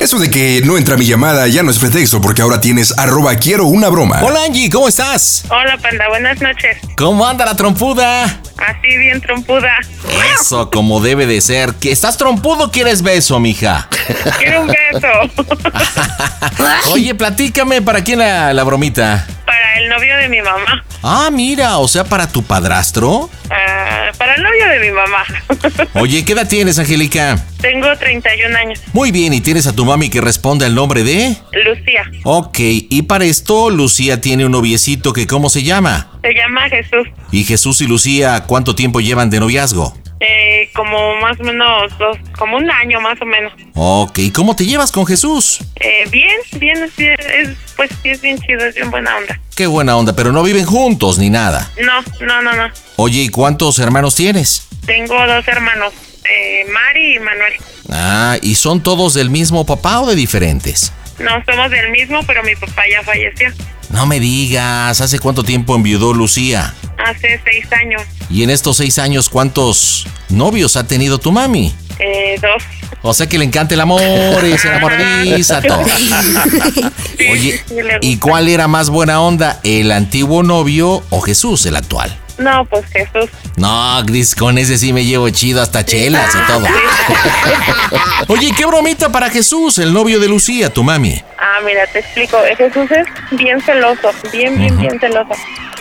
Eso de que no entra mi llamada ya no es pretexto porque ahora tienes arroba quiero una broma. Hola Angie, ¿cómo estás? Hola, panda, buenas noches. ¿Cómo anda la trompuda? Así bien trompuda. Eso, como debe de ser. ¿Que estás trompudo o quieres beso, mija? Quiero un beso. Oye, platícame, ¿para quién la, la bromita? Para el novio de mi mamá. Ah, mira, o sea, para tu padrastro. Ah, para el novio de mi mamá. Oye, ¿qué edad tienes, Angélica? Tengo 31 años. Muy bien, ¿y tienes a tu mami que responde al nombre de? Lucía. Ok, y para esto, Lucía tiene un noviecito que, ¿cómo se llama? Se llama Jesús. ¿Y Jesús y Lucía cuánto tiempo llevan de noviazgo? Eh, como más o menos dos, como un año más o menos. Ok, ¿cómo te llevas con Jesús? Eh, bien, bien, es, pues sí es bien chido, es bien buena onda. Qué buena onda, pero no viven juntos ni nada. No, no, no, no. Oye, ¿y cuántos hermanos tienes? Tengo dos hermanos, eh, Mari y Manuel. Ah, ¿y son todos del mismo papá o de diferentes? No somos del mismo, pero mi papá ya falleció. No me digas, ¿hace cuánto tiempo enviudó Lucía? Hace seis años. Y en estos seis años, ¿cuántos novios ha tenido tu mami? Eh, dos. O sea que le encanta el amor y se enamoradiza todo. Oye, ¿y cuál era más buena onda, el antiguo novio o Jesús, el actual? No, pues Jesús. No, Gris, con ese sí me llevo chido hasta chelas y todo. Oye, ¿qué bromita para Jesús, el novio de Lucía, tu mami? Ah, mira, te explico. Jesús es bien celoso, bien, bien, bien celoso.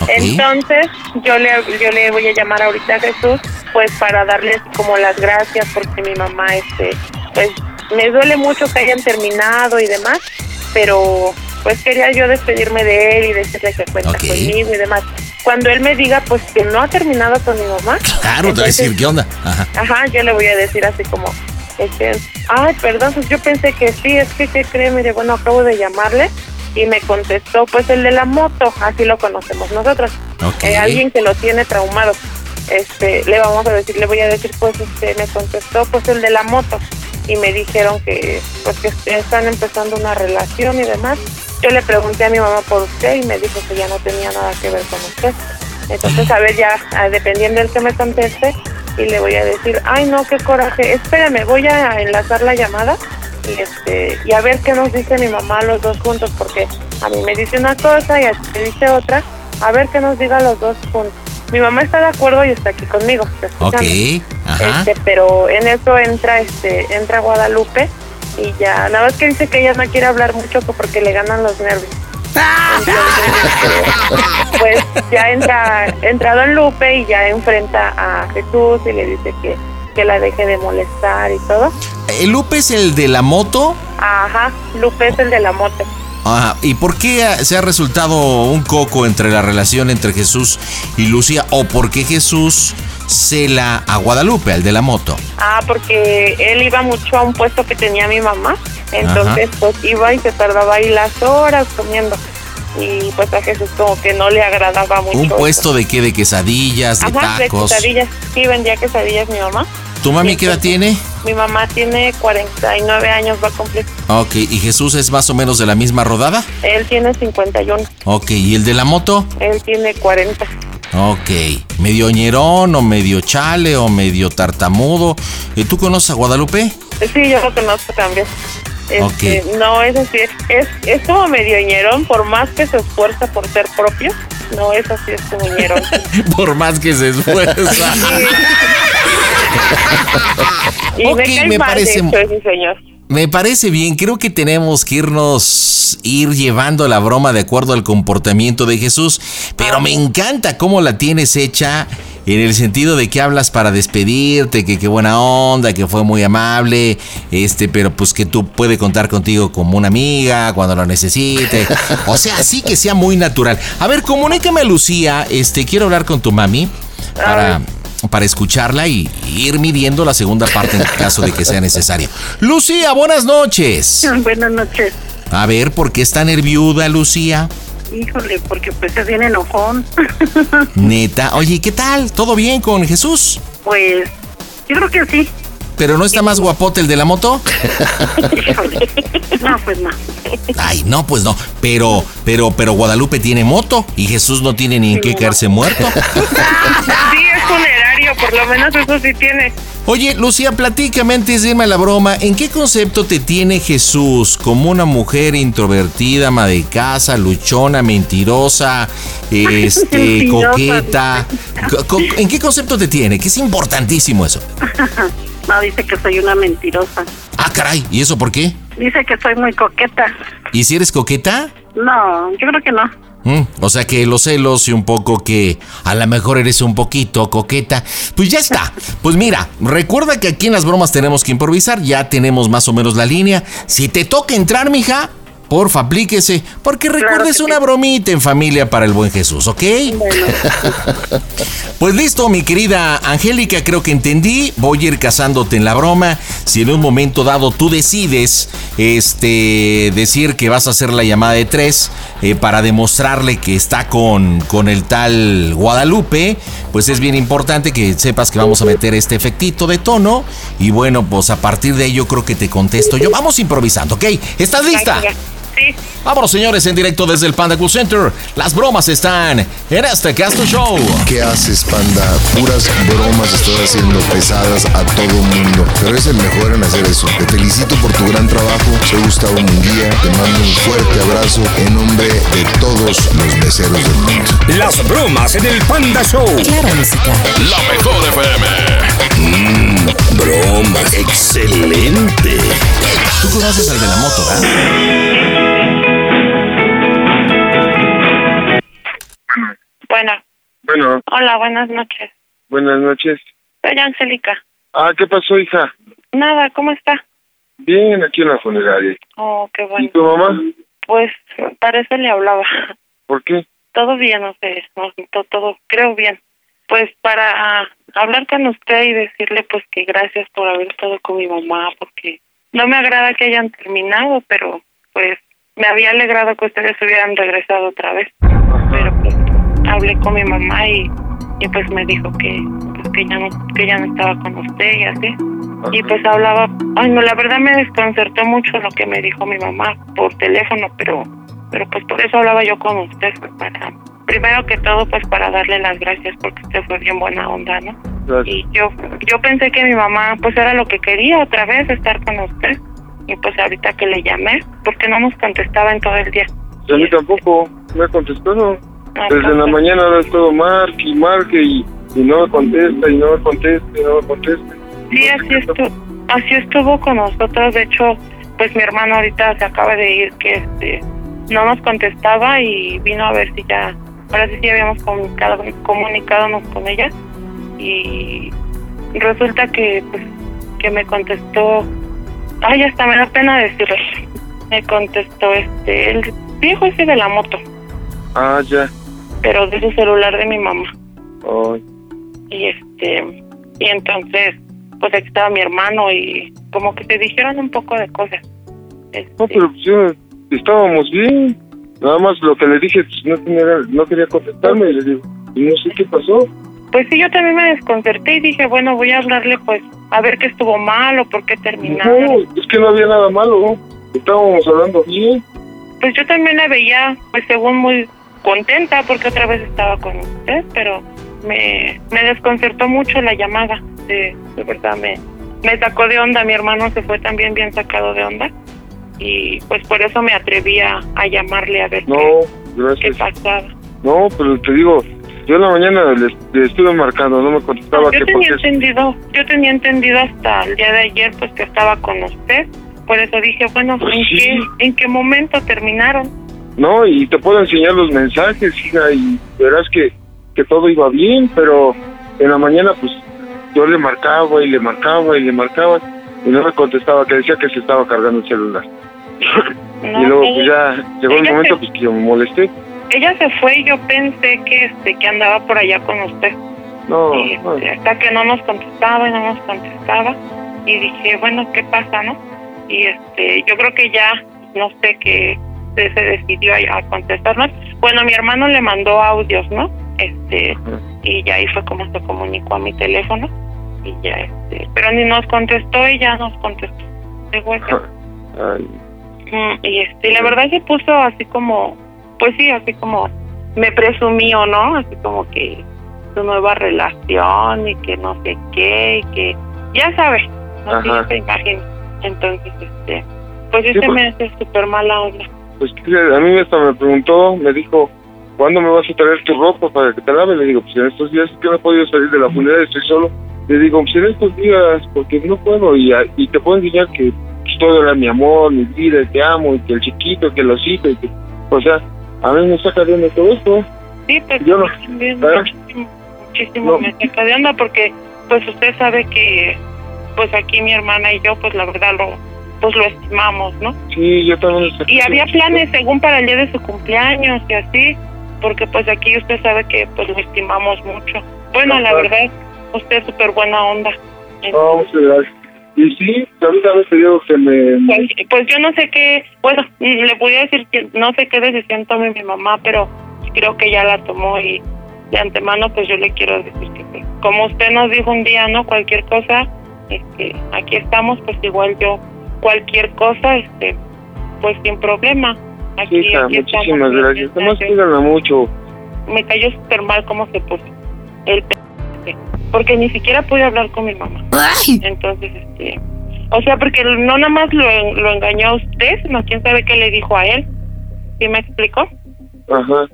Entonces, yo le, yo le voy a llamar ahorita a Jesús, pues para darles como las gracias, porque mi mamá, este, pues me duele mucho que hayan terminado y demás, pero pues quería yo despedirme de él y decirle que cuenta conmigo y demás. Cuando él me diga, pues que no ha terminado con mi mamá. Claro, te voy a decir, ¿qué onda? Ajá. Ajá, yo le voy a decir así como, este, ay, perdón, pues yo pensé que sí, es que, ¿qué cree? Mire, bueno, acabo de llamarle y me contestó, pues el de la moto, así lo conocemos nosotros, Ok. Eh, alguien que lo tiene traumado. Este, le vamos a decir, le voy a decir, pues, este, me contestó, pues el de la moto y me dijeron que, pues, que están empezando una relación y demás. Yo le pregunté a mi mamá por usted y me dijo que ya no tenía nada que ver con usted. Entonces, a ver, ya, ah, dependiendo del que me conteste, y le voy a decir, ay, no, qué coraje, espérame, voy a enlazar la llamada y este y a ver qué nos dice mi mamá los dos juntos, porque a mí me dice una cosa y a ti te dice otra, a ver qué nos diga los dos juntos. Mi mamá está de acuerdo y está aquí conmigo. está Ok, ajá. Este, pero en eso entra este entra Guadalupe y ya nada más que dice que ella no quiere hablar mucho porque le ganan los nervios. Entonces, pues ya entra entra Don Lupe y ya enfrenta a Jesús y le dice que que la deje de molestar y todo. ¿El Lupe es el de la moto? Ajá, Lupe es el de la moto. Ajá. ¿Y por qué se ha resultado un coco entre la relación entre Jesús y Lucía? ¿O por qué Jesús cela a Guadalupe, al de la moto? Ah, porque él iba mucho a un puesto que tenía mi mamá, entonces pues iba y se tardaba ahí las horas comiendo. Y pues a Jesús como que no le agradaba mucho. ¿Un eso. puesto de qué? ¿De quesadillas? ¿De Ajá, de tacos? quesadillas. Sí, vendía quesadillas mi mamá. ¿Tu mami qué edad tiene? Mi mamá tiene 49 años, va a cumplir. Ok, ¿y Jesús es más o menos de la misma rodada? Él tiene 51, Ok, ¿y el de la moto? él tiene 40. Ok, medio ñerón o medio chale o medio tartamudo. ¿Y tú conoces a Guadalupe? Sí, yo lo conozco también. Este, Ok. No, es así, es, es como medio ñerón, por más que se esfuerza por ser propio, no es así, es como ñerón. Por más que se esfuerza. Y Ok, me cae me mal, parece- de hecho, ese señor. Me parece bien, creo que tenemos que irnos, ir llevando la broma de acuerdo al comportamiento de Jesús, pero me encanta cómo la tienes hecha en el sentido de que hablas para despedirte, que qué buena onda, que fue muy amable, este, pero pues que tú puede contar contigo como una amiga cuando lo necesite. O sea, así que sea muy natural. A ver, comunícame a Lucía, este, quiero hablar con tu mami para para escucharla y ir midiendo la segunda parte en caso de que sea necesario. Lucía, buenas noches. Buenas noches. A ver, ¿por qué está nerviuda, Lucía? Híjole, porque pues se viene enojón. Neta, oye, ¿qué tal? ¿Todo bien con Jesús? Pues yo creo que sí. ¿Pero no está más guapote el de la moto? Híjole. No, pues no. Ay, no, pues no. Pero, pero, pero Guadalupe tiene moto y Jesús no tiene ni en qué caerse muerto. Por lo menos eso sí tiene. Oye, Lucía, platícame antes de irme a la broma. ¿En qué concepto te tiene Jesús? ¿Como una mujer introvertida, ama de casa, luchona, mentirosa, este, Mentirosa, coqueta? Co- co- ¿En qué concepto te tiene? Que es importantísimo eso. No, dice que soy una mentirosa. Ah, caray, ¿y eso por qué? Dice que soy muy coqueta. ¿Y si eres coqueta? No, yo creo que no. Mm, o sea que los celos y un poco que a lo mejor eres un poquito coqueta. Pues ya está. Pues mira, recuerda que aquí en las bromas tenemos que improvisar. Ya tenemos más o menos la línea. Si te toca entrar, mija, porfa, aplíquese. Porque recuerda, que es una sí. bromita en familia para el buen Jesús, ¿ok? Bueno, Pues listo, mi querida Angélica, creo que entendí. Voy a ir casándote en la broma. Si en un momento dado tú decides este, decir que vas a hacer la llamada de tres eh, para demostrarle que está con, con el tal Guadalupe, pues es bien importante que sepas que vamos a meter este efectito de tono. Y bueno, pues a partir de ello creo que te contesto yo. Vamos improvisando, ¿ok? ¿Estás lista? Sí, Vámonos, señores, en directo desde el Panda Cool Center. Las bromas están en este Casto Show. ¿Qué haces, panda? Puras bromas estás haciendo pesadas a todo mundo. Pero eres el mejor en hacer eso. Te felicito por tu gran trabajo. Soy Gustavo Munguía. Te mando un fuerte abrazo en nombre de todos los meseros del mundo. Las bromas en el Panda Show. Claro, música. La mejor FM. Broma. Excelente. Tú conoces al de la moto, ¿verdad? Bueno. Bueno, Hola, buenas noches. buenas noches. Soy Angélica. Ah, ¿qué pasó, hija? Nada, ¿cómo está? Bien, aquí en la funeraria. Oh, qué ¿Y bueno. tu mamá? Pues para eso le hablaba. ¿Por qué? Todo bien, no sé, no, to- todo, creo bien. Pues para hablar con usted y decirle pues que gracias por haber estado con mi mamá, porque no me agrada que hayan terminado, pero pues me había alegrado que ustedes hubieran regresado otra vez. Pero pues hablé con mi mamá y, y pues me dijo que pues, que ya no que ya no estaba con usted y así. Y pues hablaba, ay no, la verdad me desconcertó mucho lo que me dijo mi mamá por teléfono, pero pero pues por eso hablaba yo con usted, pues, para primero que todo pues para darle las gracias porque usted fue bien buena onda, ¿no? Gracias. Y yo yo pensé que mi mamá pues era lo que quería otra vez estar con usted. Y pues ahorita que le llamé, porque no nos contestaba en todo el día. A mí tampoco me ha contestado. Ah, Desde la mañana ahora es todo marque y marque y, y no me contesta y no me contesta y no me contesta. Sí, así estuvo, así estuvo con nosotros. De hecho, pues mi hermano ahorita se acaba de ir, que este no nos contestaba y vino a ver si ya, ahora sí sí habíamos comunicado, comunicado con ella y resulta que pues que me contestó, ay hasta me da pena decirlo, me contestó este el viejo ese de la moto, Ah, ya. Pero de su celular de mi mamá. Ay, y este y entonces pues aquí estaba mi hermano y como que se dijeron un poco de cosas Este, no, pero pues estábamos bien. Nada más lo que le dije, pues no, tenía, no quería contestarme y le digo, y no sé qué pasó. pues sí yo también me desconcerté y dije bueno voy a hablarle pues a ver qué estuvo mal o por qué terminaron No, es que no había nada malo. Estábamos hablando bien. pues yo también la veía pues según muy contenta porque otra vez estaba con usted pero me, me desconcertó mucho la llamada. De, de verdad me me sacó de onda. Mi hermano se fue también bien sacado de onda y pues por eso me atreví a, a llamarle a ver No, qué, qué pasaba. No, pero te digo, yo en la mañana le, le estuve marcando, no me contestaba yo que tenía porque entendido yo tenía entendido hasta el día de ayer pues que estaba con usted. Por eso dije, bueno, Pues ¿en, sí. qué, ¿en qué momento terminaron? No, y te puedo enseñar los mensajes, hija, y verás que, que todo iba bien, pero en la mañana, pues, yo le marcaba y le marcaba y le marcaba, y no me contestaba, que decía que se estaba cargando el celular. No, y luego, pues ya llegó el momento, se- pues, que yo me molesté. Ella se fue y yo pensé que este que andaba por allá con usted. No, Y, no, este, hasta que no nos contestaba y no nos contestaba. Y dije, bueno, ¿qué pasa, no? Y este, yo creo que ya, no sé qué se, decidió a, contestarnos. Bueno, mi hermano le mandó audios, ¿no? Este, y ya ahí fue como se comunicó a mi teléfono. Y ya, este, pero ni nos contestó y ya nos contestó. de. Ay, Mm, y este, la verdad se puso así como, pues sí, así como me presumió, ¿no? Así como que su nueva relación y que no sé qué y que ya sabes, no sé imagina. Entonces, este, pues Sí, este pues- me hace súper mala onda. Pues a mí hasta me preguntó, me dijo, ¿cuándo me vas a traer tu ropa para que te lave? Le digo, pues en estos días que no he podido salir de la funeraria, estoy solo. Le digo, pues en estos días, porque no puedo, y, a- y te puedo enseñar que pues, todo era mi amor, mi vida, te amo, y que el chiquito, que el osito, y que, o sea, a mí me saca de onda todo esto. Sí, pues Yo no- muchísimo, muchísimo No. me saca de onda porque pues usted sabe que pues aquí mi hermana y yo pues la verdad lo pues lo estimamos, ¿no? Sí, yo también lo. Y había planes según para el día de su cumpleaños y así, porque pues aquí usted sabe que pues lo estimamos mucho. Bueno, la verdad, usted es súper buena onda. No, muchas gracias. Y sí, ahorita me pidió que me... Pues, pues yo no sé qué, bueno, le voy a decir que no sé qué decisión tome mi mamá, pero creo que ya la tomó y de antemano pues yo le quiero decir que pues, como usted nos dijo un día, ¿no? Cualquier cosa, este, aquí estamos, pues igual yo, cualquier cosa, este, pues sin problema. Sí, Aquí, hija, aquí muchísimas gracias. Además, cuídala mucho. Me cayó súper mal cómo se puso el p porque ni siquiera pude hablar con mi mamá. Entonces, este, o sea, porque no nada más lo, en- lo engañó a usted, sino quién sabe qué le dijo a él. ¿Sí me explicó? Ajá.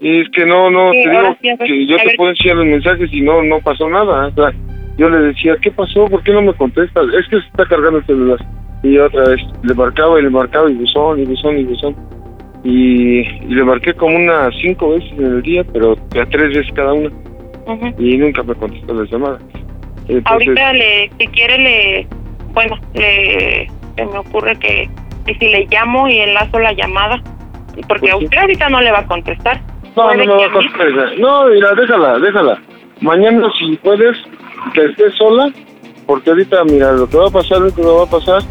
Y es que no, no, Sí, te digo sí, ver, que yo te ver. puedo enseñar los mensajes y no, no pasó nada. O sea, yo le decía, ¿qué pasó? ¿Por qué no me contestas? Es que se está cargando el celular. Y otra vez le marcaba y le marcaba y buzón y buzón y buzón. Y, y le marqué como unas cinco veces en el día, pero a tres veces cada una. Y nunca me contestó las llamadas. Entonces, Ahorita le, si quiere le, bueno, le, se me ocurre que, que si le llamo y enlazo la llamada, porque a Pues sí. usted ahorita no le va a contestar. No, no me va a a contestar. No, mira, déjala, déjala. Mañana si puedes, que estés sola, porque ahorita, mira, lo que va a pasar, lo que va a pasar,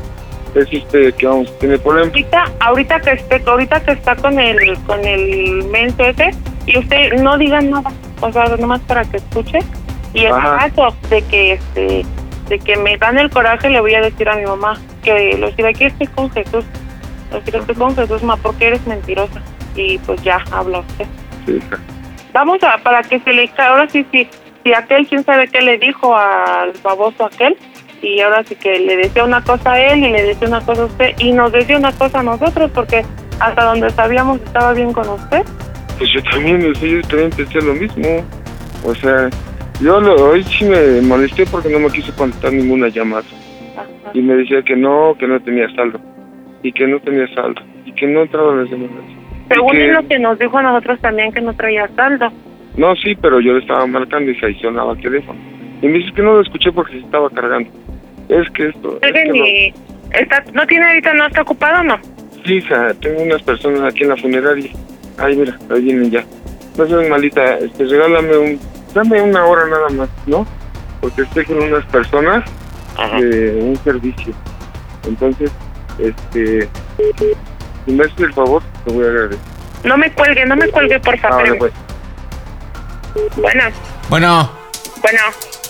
es este, que vamos a tener problemas. ahorita ahorita que esté ahorita que está con el con el menso ese y usted no diga nada o sea nomás para que escuche y en caso de que este de que me dan el coraje le voy a decir a mi mamá que lo decir aquí estoy con Jesús lo decir estoy con Jesús ma porque eres mentirosa y pues ya habla usted Sí, hija. vamos a para que se le ahora sí sí si aquel quién sabe qué le dijo al baboso aquel y ahora sí que le decía una cosa a él y le decía una cosa a usted y nos decía una cosa a nosotros porque hasta donde sabíamos estaba bien con usted Pues yo también, yo también pensé lo mismo. O sea, yo lo- hoy sí me molesté porque no me quiso contestar ninguna llamada. Ajá. Y me decía que no, que no tenía saldo. Y que no tenía saldo. Y que no entraban las llamadas. Según que- es lo que nos dijo a nosotros también que no traía saldo No, sí, pero yo le estaba marcando y se adicionaba el teléfono. Y me dice que no lo escuché porque se estaba cargando. Es que esto... es que no. y está, no tiene ahorita no está ocupado no Sí, hija, tengo unas personas aquí en la funeraria. Ay, mira, ahí vienen ya. No seas malita, este, regálame un... Dame una hora nada más, ¿no? Porque estoy con unas personas de un servicio. Entonces, este... Si me haces el favor, te voy a agradecer. no me cuelgue no me cuelgue por favor Ahora, pues. bueno Bueno, bueno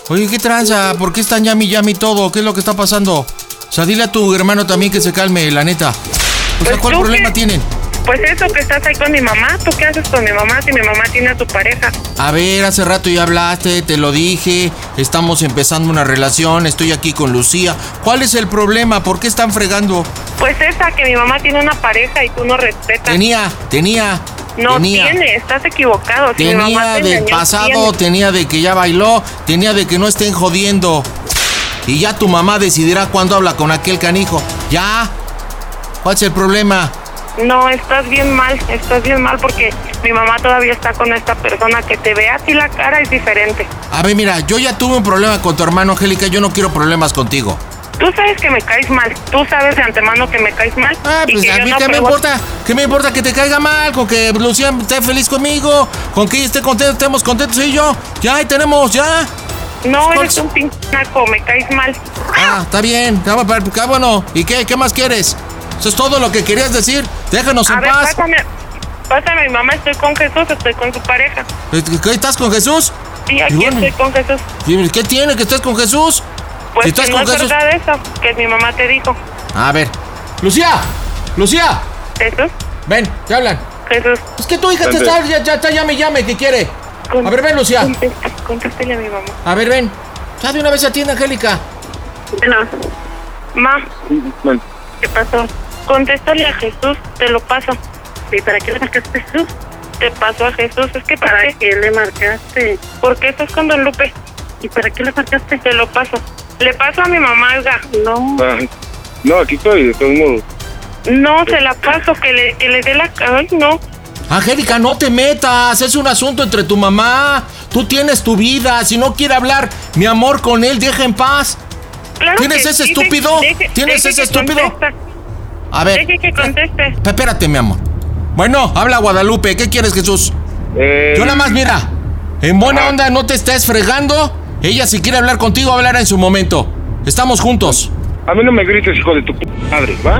oye, ¿qué tranza? ¿Por qué están llami llami todo? ¿Qué es lo que está pasando? O sea, dile a tu hermano también que se calme, la neta. O sea, Pues ¿cuál problema tienen? pues eso que estás ahí con mi mamá ¿tú qué haces con mi mamá si mi mamá tiene a tu pareja? A ver, hace rato ya hablaste, te lo dije, estamos empezando una relación, estoy aquí con Lucía. ¿Cuál es el problema? ¿Por qué están fregando? Pues esa, que mi mamá tiene una pareja y tú no respetas. Tenía, tenía, no tenía. tiene, estás equivocado. Si mi mamá Tenía te engañó, pasado, tiene. tenía de que ya bailó, tenía de que no estén jodiendo. y ya tu mamá decidirá cuándo habla con aquel canijo. Ya. ¿Cuál es el problema? No, estás bien mal, estás bien mal porque mi mamá todavía está con esta persona que te ve a ti la cara es diferente. A ver, mira, yo ya tuve un problema con tu hermano Angélica, yo no quiero problemas contigo. Tú sabes que me caes mal, tú sabes de antemano que me caes mal. Ah, y pues que a mí no qué me provoco- importa, qué me importa que te caiga mal, con que Lucía esté feliz conmigo, con que ella esté contenta, estemos contentos y yo. Ya, ahí tenemos, ya. No, eres un pinche naco, me caes mal. Ah, está bien, ah, bueno, ¿y qué? ¿Qué más quieres? ¿Eso es todo lo que querías decir? Déjanos A en ver, paz. pásame, pásame mi mamá, estoy con Jesús, estoy con su pareja. ¿Qué, estás con Jesús? Sí, aquí bueno. estoy con Jesús. ¿Y ¿Qué tiene que estés con Jesús? Pues si estás que con no es Jesús. verdad eso, que mi mamá te dijo. A ver. Lucía, Lucía, Jesús, ven, te hablan. Jesús. Es que tu hija te está, ya, ya está, llame, llame, ¿qué quiere? A ver, ven, Lucía. Contéstele a mi mamá. A ver, ven. Ya de una vez atiende, Angélica. Bueno, ma, Bueno, ¿qué pasó? Contéstale a Jesús, te lo paso. ¿Y para qué le marcaste a Jesús? Te paso a Jesús, es que para, ¿Para qué? qué le marcaste? ¿Por qué estás con Don Lupe? ¿Y para qué le marcaste? Te lo paso. Le paso a mi mamá. No. ah, no, aquí estoy, de todos modos. No, se la paso, que le, que le dé la... Ay, no. Angélica, no te metas. Es un asunto entre tu mamá. Tú tienes tu vida. Si no quiere hablar mi amor con él, deja en paz. Claro ¿Tienes que ese sí, estúpido? deje- ¿Tienes deje ese estúpido? contesta. A ver. Deje que conteste. Espérate, mi amor. Bueno, habla Guadalupe. ¿Qué quieres, Jesús? Eh, Yo nada más, mira. En buena onda, no te estés fregando. Ella, si quiere hablar contigo, hablará en su momento. Estamos juntos. A mí no me grites, hijo de tu p madre, ¿va?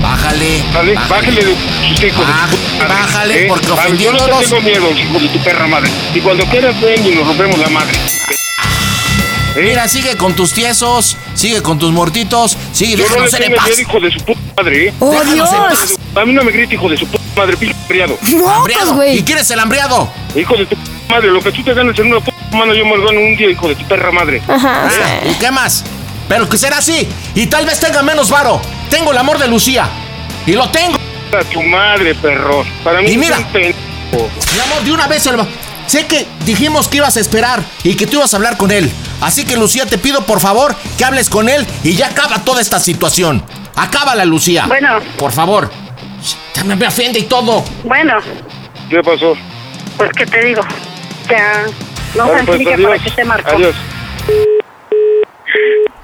Bájale. Dale, bájale. bájale de sus hijos Baj- de tu p madre. bájale, porque A ver, Yo no ofendiéndonos- te tengo miedo, hijo de tu perra madre. Y cuando quieras, ven y nos rompemos la madre. ¿Eh? Mira, sigue con tus tiesos, sigue con tus muertitos, sigue, Yo no le déjanos ser en paz. miedo, hijo de su puta madre, ¿eh? ¡Oh, Déjanos Dios! A mí no me grites, hijo de su puta madre, pinche criado. ¡Mocos, Hambriado. ¿Y güey! quién es el hambriado? Hijo de tu puta madre, lo que tú te ganas en una puta mano, yo me lo gano en un día, hijo de tu perra madre. Ajá. Ah, ¿Y qué más? Pero que será así. Y tal vez tenga menos varo. Tengo el amor de Lucía. Y lo tengo. A tu madre, perro. Para mí Y es mira. un pendejo. Mi amor, de una vez, Elba. Sé que dijimos que ibas a esperar y que tú ibas a hablar con él. Así que, Lucía, te pido por favor que hables con él y ya acaba toda esta situación. Acábala, Lucía. Bueno. Por favor. Ya me me ofende y todo. Bueno, ¿Qué pasó? pues ¿qué te digo? Ya. No, Vale, pues, Angélica. ¿para qué te marcó? Adiós.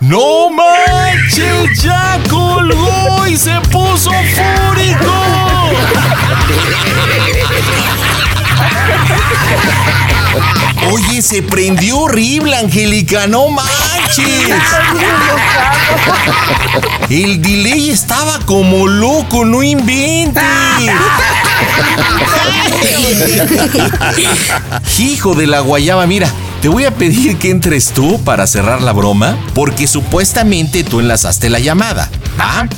¡No manches! ¡Ya colgó y se puso fúrico! Oye, se prendió horrible, Angélica, no manches. El delay estaba como loco, no inventes. Hijo de la guayaba, mira, te voy a pedir que entres tú para cerrar la broma, porque supuestamente tú enlazaste la llamada, ¿va?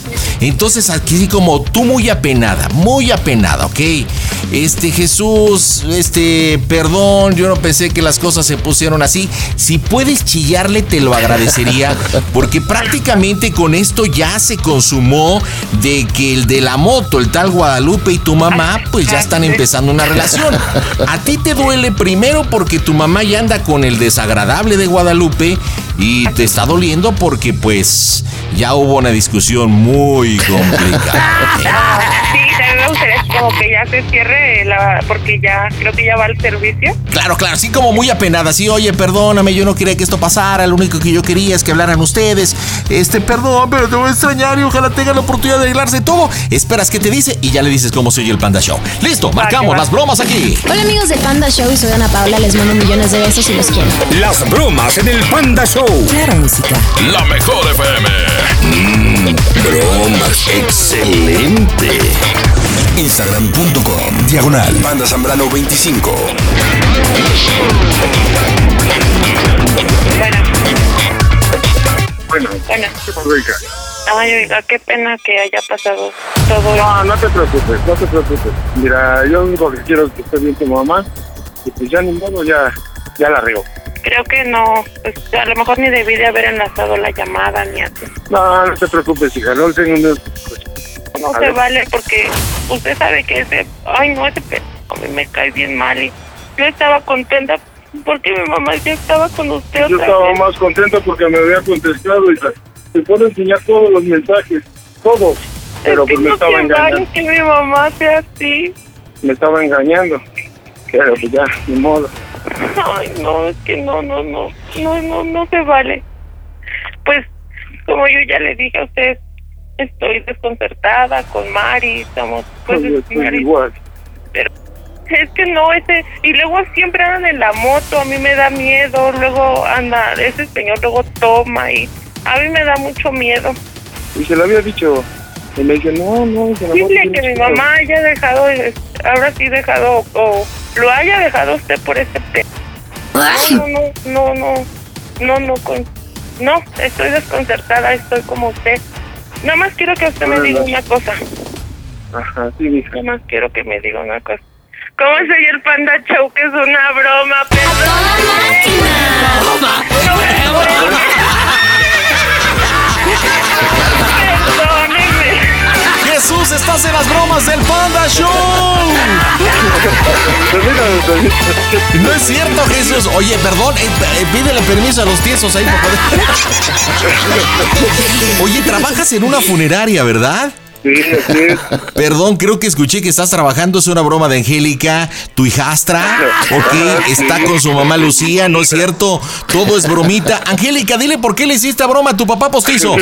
Entonces aquí sí como tú muy apenada, muy apenada, ¿ok? Este Jesús, este, perdón, yo no pensé que las cosas se pusieron así. Si puedes chillarle, te lo agradecería, porque prácticamente con esto ya se consumó de que el de la moto, el tal Guadalupe y tu mamá, pues ya están empezando una relación. A ti te duele primero porque tu mamá ya anda con el desagradable de Guadalupe y te está doliendo porque pues ya hubo una discusión muy complicada. Gustaría como que ya se cierre la... Porque ya, creo que ya va al servicio. Claro, claro, así como muy apenada, sí, oye, perdóname, yo no quería que esto pasara, lo único que yo quería es que hablaran ustedes. Este, perdón, pero te voy a extrañar y ojalá tenga la oportunidad de arreglarse todo. Esperas que te dice y ya le dices cómo soy el Panda Show. Listo, marcamos las bromas aquí. Hola amigos de Panda Show y soy Ana Paula, les mando millones de besos y los quiero. Las bromas en el Panda Show. Claro, música. La mejor FM. Bromas. Excelente. Instagram.com Diagonal Banda Zambrano 25 Bueno, Bueno. Ay, oiga, qué pena que haya pasado todo. No, no te preocupes, no te preocupes. Mira, yo lo único que quiero es que esté bien tu mamá. Y pues ya ni modo, ya, ya la riego. Creo que no, pues a lo mejor ni debí de haber enlazado la llamada ni así. No, no te preocupes, hija. No tengo un... No se vale porque usted sabe que ese, ay no, ese pe- a mí me cae bien mal y yo estaba contenta Porque mi mamá ya estaba con usted Yo otra estaba vez. más contento porque me había contestado y se- te puedo enseñar todos los mensajes, todos. Pero es que pues me no estaba engañando, que mi mamá sea así. me estaba engañando. Pero pues ya, ni modo. Ay, no, es que no, no, no, no, no, no se vale. Pues, como yo ya le dije a usted, estoy desconcertada con Mari, estamos, pues, Mari, igual. pero es que no, ese, y luego siempre andan en la moto, a mí me da miedo, luego anda, ese señor luego toma y a mí me da mucho miedo. Y se lo había dicho. Y me dice, no, no, se Dile que mi mamá haya dejado, ahora sí dejado, o lo haya dejado usted por ese pe... No, no, no, no, no, no, con- no, estoy desconcertada, estoy como usted. Nada más quiero que usted me diga una cosa, Ajá, sí, mija. nada más quiero que me diga una cosa. ¿Cómo soy el Panda Show? Que es una broma, Perdóneme. Jesús, estás en las bromas del Panda Show. No es cierto, Jesús. Oye, perdón, eh, eh, pídele permiso a los tiesos ahí para. Oye, trabajas en una funeraria, ¿verdad? Sí, así es. Perdón, creo que escuché que estás trabajando, es una broma de Angélica, tu hijastra, ok, está con su mamá Lucía, ¿no es cierto? Todo es bromita. Angélica, dile por qué le hiciste broma a tu papá postizo.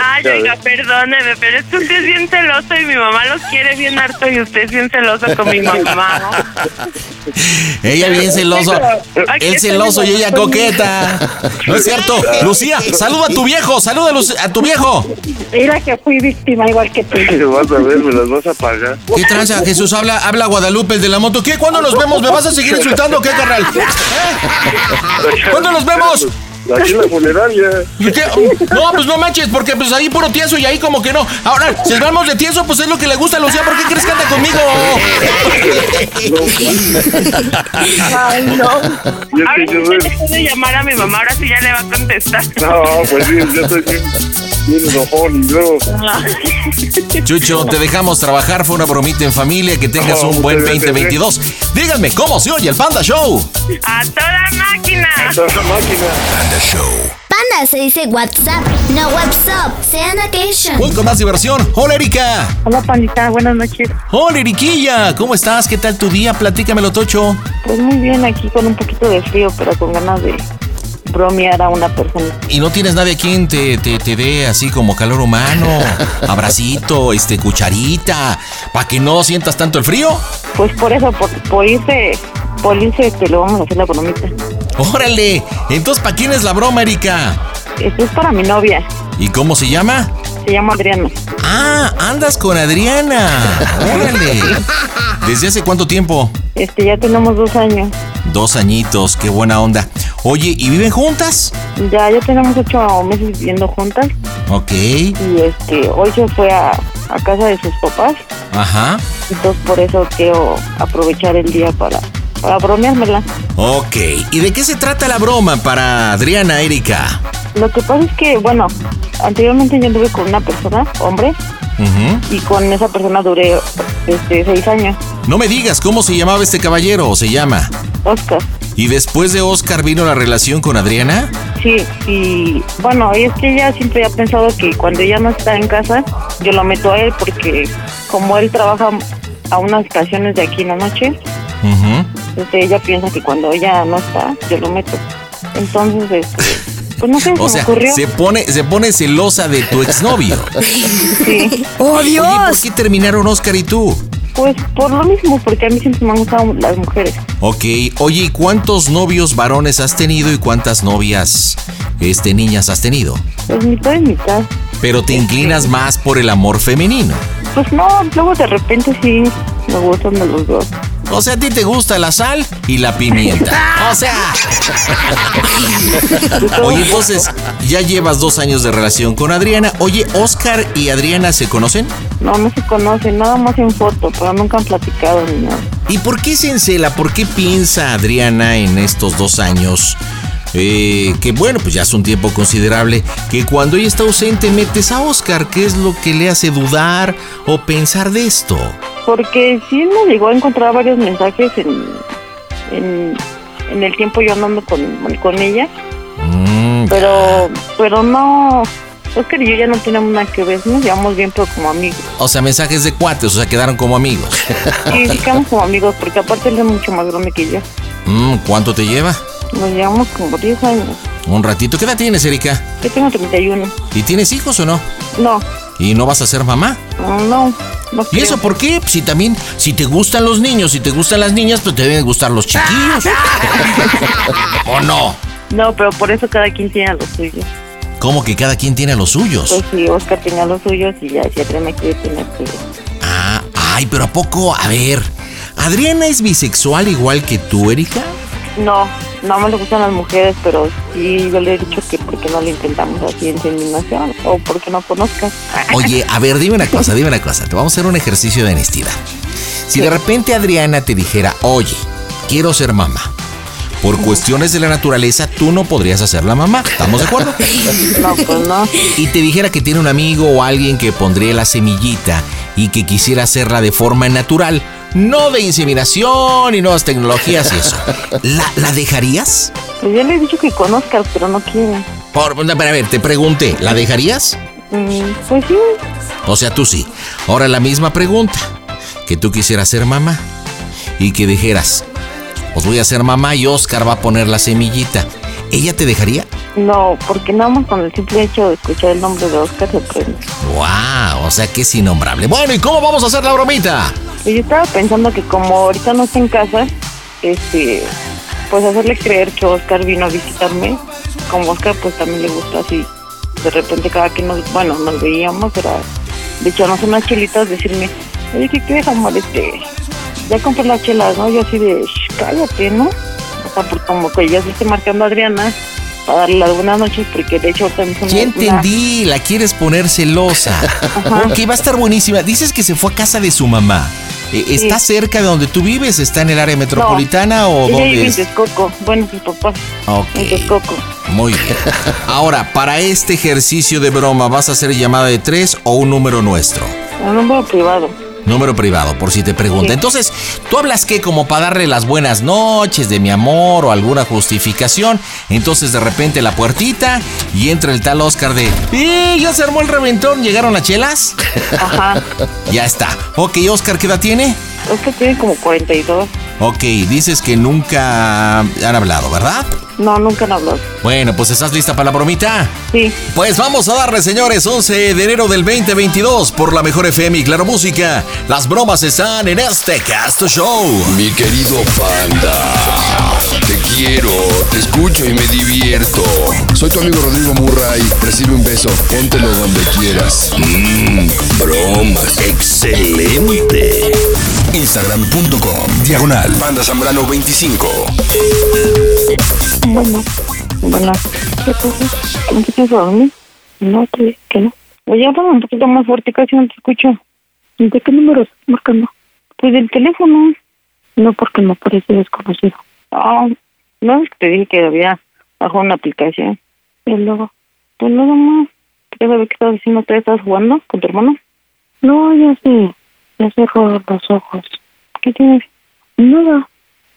Ay, oiga, perdóneme, pero es que usted es bien celoso y mi mamá los quiere bien harto y usted es bien celoso con mi mamá. Ella bien celoso, él celoso y ella coqueta. ¿No es cierto? Lucía, saluda a tu viejo, saluda a tu viejo. Mira que fui víctima igual que tú. Vas a ver, me las vas a pagar. ¿Qué tranza, Jesús? Habla, habla Guadalupe, el de la moto. ¿Qué? ¿Cuándo nos vemos? ¿Me vas a seguir insultando o qué, carnal? ¿Eh? ¿Cuándo nos vemos? Aquí en la funeraria. ¿Y qué? No, pues no manches, porque pues ahí puro tieso y ahí como que no. Ahora, si hablamos de tieso, pues es lo que le gusta a Lucía. ¿Por qué crees que anda conmigo? Ay, no. Y es Ahora sí yo ya le puede llamar a mi mamá, ahora sí ya le va a contestar. No, pues sí, yo soy bien, bien enojón y luego... Chucho, te dejamos trabajar. Fue una bromita en familia. Que tengas Oh, un buen muchas gracias, 2022. Díganme, ¿cómo se oye el Panda Show? ¡A toda máquina! Esta máquina. Panda Show. Panda se dice WhatsApp, no WhatsApp. Sean occasion. Voy con más diversión. Hola, Erika. Hola, pandita, buenas noches. Hola, Eriquilla. ¿Cómo estás? ¿Qué tal tu día? Platícamelo, Tocho. Pues muy bien, aquí con un poquito de frío, pero con ganas de bromear a una persona. ¿Y no tienes nadie a quien te, te, te dé así como calor humano? Abracito, este, cucharita, para que no sientas tanto el frío. Pues por eso, por, por irse, por irse, este, lo vamos a hacer la bromita. Órale, entonces, ¿para quién es la broma, Erika? Esto es para mi novia, ¿Y cómo se llama? se llama Adriana. Ah, andas con Adriana. Órale. ¿Desde hace cuánto tiempo? Este, ya tenemos dos años. Dos añitos, qué buena onda. Oye, ¿y viven juntas? Ya, ya tenemos ocho meses viviendo juntas Ok, y este, hoy se fue a, a casa de sus papás, ajá. entonces por eso quiero aprovechar el día para, para bromeármela. Ok, ¿y de qué se trata la broma para Adriana, Erika? Lo que pasa es que, bueno, anteriormente yo anduve con una persona, hombre, y con esa persona duré este, seis años, No me digas cómo se llamaba este caballero o se llama. Oscar. ¿Y después de Oscar vino la relación con Adriana? Sí, y bueno, y es que ella siempre ha pensado que cuando ella no está en casa, yo lo meto a él porque como él trabaja a unas estaciones de aquí en la noche. Entonces ella piensa que cuando ella no está, yo lo meto. Entonces, este, pues no sé, O se sea, me ocurrió. se pone, se pone celosa de tu exnovio. Sí, ¡Oh, Oye, ¿por qué terminaron Oscar y tú? pues por lo mismo, porque a mí siempre me han gustado las mujeres. Ok, oye, ¿y cuántos novios varones has tenido y cuántas novias, este, niñas has tenido? Pues mitad y mitad. Pero te inclinas más por el amor femenino. Pues no, luego de repente sí me gustan de los dos. O sea, a ti te gusta la sal y la pimienta. O sea. Oye, entonces, ya llevas dos años de relación con Adriana. Oye, ¿Oscar y Adriana se conocen? No, no se conocen, nada más en foto, pero nunca han platicado ni nada. ¿Y por qué se encela? ¿Por qué piensa Adriana en estos dos años? Eh, que bueno, pues ya es un tiempo considerable, que cuando ella está ausente metes a Oscar, ¿qué es lo que le hace dudar o pensar de esto? Porque sí me llegó a encontrar varios mensajes en, en, en el tiempo yo andando con, con ella, Mm, pero pero no, Oscar y yo ya no tenemos nada que ver, nos llevamos bien pero como amigos. o sea, mensajes de cuates, o sea, quedaron como amigos. Sí, sí quedamos como amigos porque aparte él es mucho más grande que yo. Mm, ¿Cuánto te lleva? Nos llevamos como 10 años. Un ratito. ¿Qué edad tienes, Erika? Yo tengo 31. ¿Y tienes hijos o no? No, ¿Y no vas a ser mamá? no, no ¿Y creo. eso por qué? Si también, si te gustan los niños, si te gustan las niñas, pues te deben gustar los chiquillos. ¿O no? No, pero por eso cada quien tiene lo suyo. ¿Cómo que cada quien tiene los suyos? Pues sí, Oscar tenía los suyos y ya si Adriana quiere tener que... Ah, ay, pero ¿a poco? A ver, ¿Adriana es bisexual igual que tú, Erika? No, no me le gustan las mujeres, pero sí yo le he dicho que porque no le intentamos así en inseminación o porque no conozcas. Oye, a ver, dime una cosa, dime una cosa. Te vamos a hacer un ejercicio de honestidad. Si de repente Adriana te dijera, oye, quiero ser mamá. Por cuestiones de la naturaleza, tú no podrías hacer la mamá. ¿Estamos de acuerdo? No, pues no. Y te dijera que tiene un amigo o alguien que pondría la semillita y que quisiera hacerla de forma natural, no de inseminación y nuevas tecnologías y eso. ¿La, la dejarías? Pues yo le he dicho que conozcas, pero no quiere. Por, a ver, te pregunté, ¿la dejarías? Mm, pues sí, O sea, tú sí. Ahora la misma pregunta. Que tú quisieras ser mamá y que dijeras, pues voy a ser mamá y Oscar va a poner la semillita. ¿Ella te dejaría? No, porque nada más con el simple hecho de escuchar el nombre de Oscar se prende. ¡Wow! O sea que es innombrable. Bueno, ¿y cómo vamos a hacer la bromita? Y yo estaba pensando que como ahorita no está en casa, este, pues hacerle creer que Oscar vino a visitarme. Como Oscar pues también le gusta así, de repente cada que nos, bueno, nos veíamos era de echarnos unas chelitas, decirme, oye, ¿qué quieres, amor? Este, ya compré las chelas, ¿no? Yo así de, "Shh, cállate, ¿no? O sea, porque como que ya se esté marcando a Adriana para darle las buenas noches, porque de hecho ahorita me hizo una- Ya una- entendí, la quieres poner celosa. Ok, va a estar buenísima. Dices que se fue a casa de su mamá. Eh, ¿Está cerca de donde tú vives? ¿Está en el área metropolitana o Ella dónde vive en es? Texcoco, bueno, sus papás, Ok, en Texcoco. muy bien. Ahora, para este ejercicio de broma, ¿vas a hacer llamada de tres o un número nuestro? Un número privado. Número privado, por si te pregunta. Sí. Entonces, ¿tú hablas qué? Como para darle las buenas noches de mi amor o alguna justificación. Entonces, de repente, la puertita y entra el tal Oscar de. ¡Y ya se armó el reventón! ¿Llegaron las chelas? Ajá. Ya está. Ok, Oscar, ¿qué edad tiene? Oscar tiene como 42. Ok, dices que nunca han hablado, ¿verdad? No, nunca han hablado. Bueno, pues ¿estás lista para la bromita? Sí. Pues vamos a darle, señores, 11 de enero del 2022 por la mejor FM y Claro Música. Las bromas están en este Cast Show. Mi querido panda, te quiero, te escucho y me divierto. Soy tu amigo Rodrigo Murray. Recibe un beso. Póntelo donde quieras. Mmm, broma, excelente. Instagram.com Diagonal Banda Zambrano 25 Bueno, bueno, ¿qué pasa? ¿No te piensas dormir? No, que, que no. Oye, habla un poquito más fuerte, casi no te escucho. ¿De qué número estás marcando? Pues del teléfono. No, porque me parece desconocido. Ah, no es que te dije que había bajado una aplicación. Y luego, pues nada más. ¿Quieres saber qué estás haciendo? ¿Te estás jugando con tu hermano? No, ya sé. Ya cerró los ojos. ¿Qué tienes? Nada.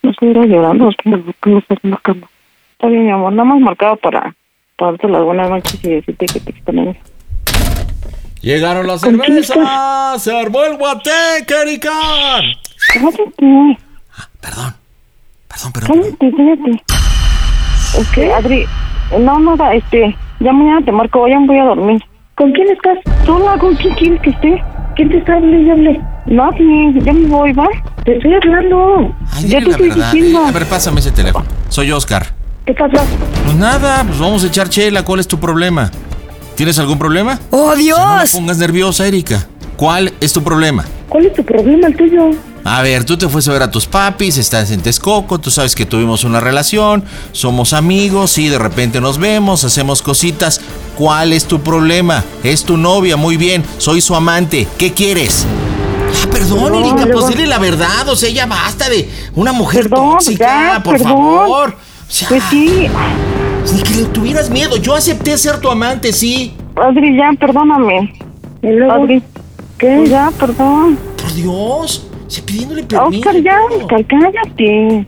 No estuviera llorando. ¿Por qué me estás marcando? Está bien, mi amor. Nada más marcado para, para darte las buenas noches y decirte que te extraño. Llegaron las ¿Con quién cervezas. Se armó el guateque, Erika. Cállate. Perdón. Perdón, perdón. Cállate, cállate. Es que, Adri, no, nada, este, ya mañana te marco, ya me voy a dormir. ¿Con quién estás? Sola, ¿con quién quieres que esté? ¿Quién te está hablando y hable? Nadie, ya me voy, ¿va? Te estoy hablando. Ay, ya te estoy verdad. diciendo. A ver, pásame ese teléfono. Soy Oscar. ¿Qué pasa? Pues nada, pues vamos a echar chela. ¿Cuál es tu problema? ¿Tienes algún problema? ¡Oh, No me Dios! pongas nerviosa, Erika. ¿Cuál es tu problema? ¿Cuál es tu problema, el tuyo? A ver, tú te fuiste a ver a tus papis, estás en Texcoco, tú sabes que tuvimos una relación, somos amigos y de repente nos vemos, hacemos cositas. ¿Cuál es tu problema? Es tu novia, muy bien, soy su amante. ¿Qué quieres? Ah, perdón, No, Erika, pues dile la verdad, o sea, ya basta de una mujer Perdón, tóxica, ya, por perdón. favor. O sea, Pues sí. Ni que le tuvieras miedo, yo acepté ser tu amante, sí. Adri, ya, perdóname. Adri, ¿qué? Ya, perdón. Por Dios, se pidiéndole permiso. Oscar, ya, Oscar, cállate.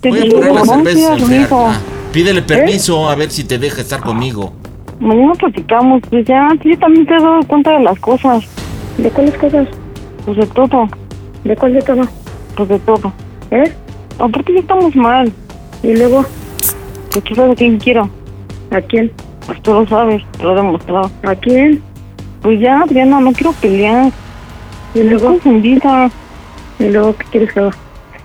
Te Voy a digo, poner las cervezas. Ah, Pídele permiso a ver si te deja estar conmigo. Mañana platicamos, pues ya, yo también te doy cuenta de las cosas. ¿De cuáles cosas? Pues de todo, ¿De cuál de todo? pues de todo. ¿Eh? Aparte ya estamos mal. Y luego, Pues tú sabes a quién quiero. ¿a quién? Pues tú lo sabes, te lo he demostrado. ¿A quién? Pues ya, Adriana, no quiero pelear. Y luego, confundida. y luego, ¿qué quieres que haga?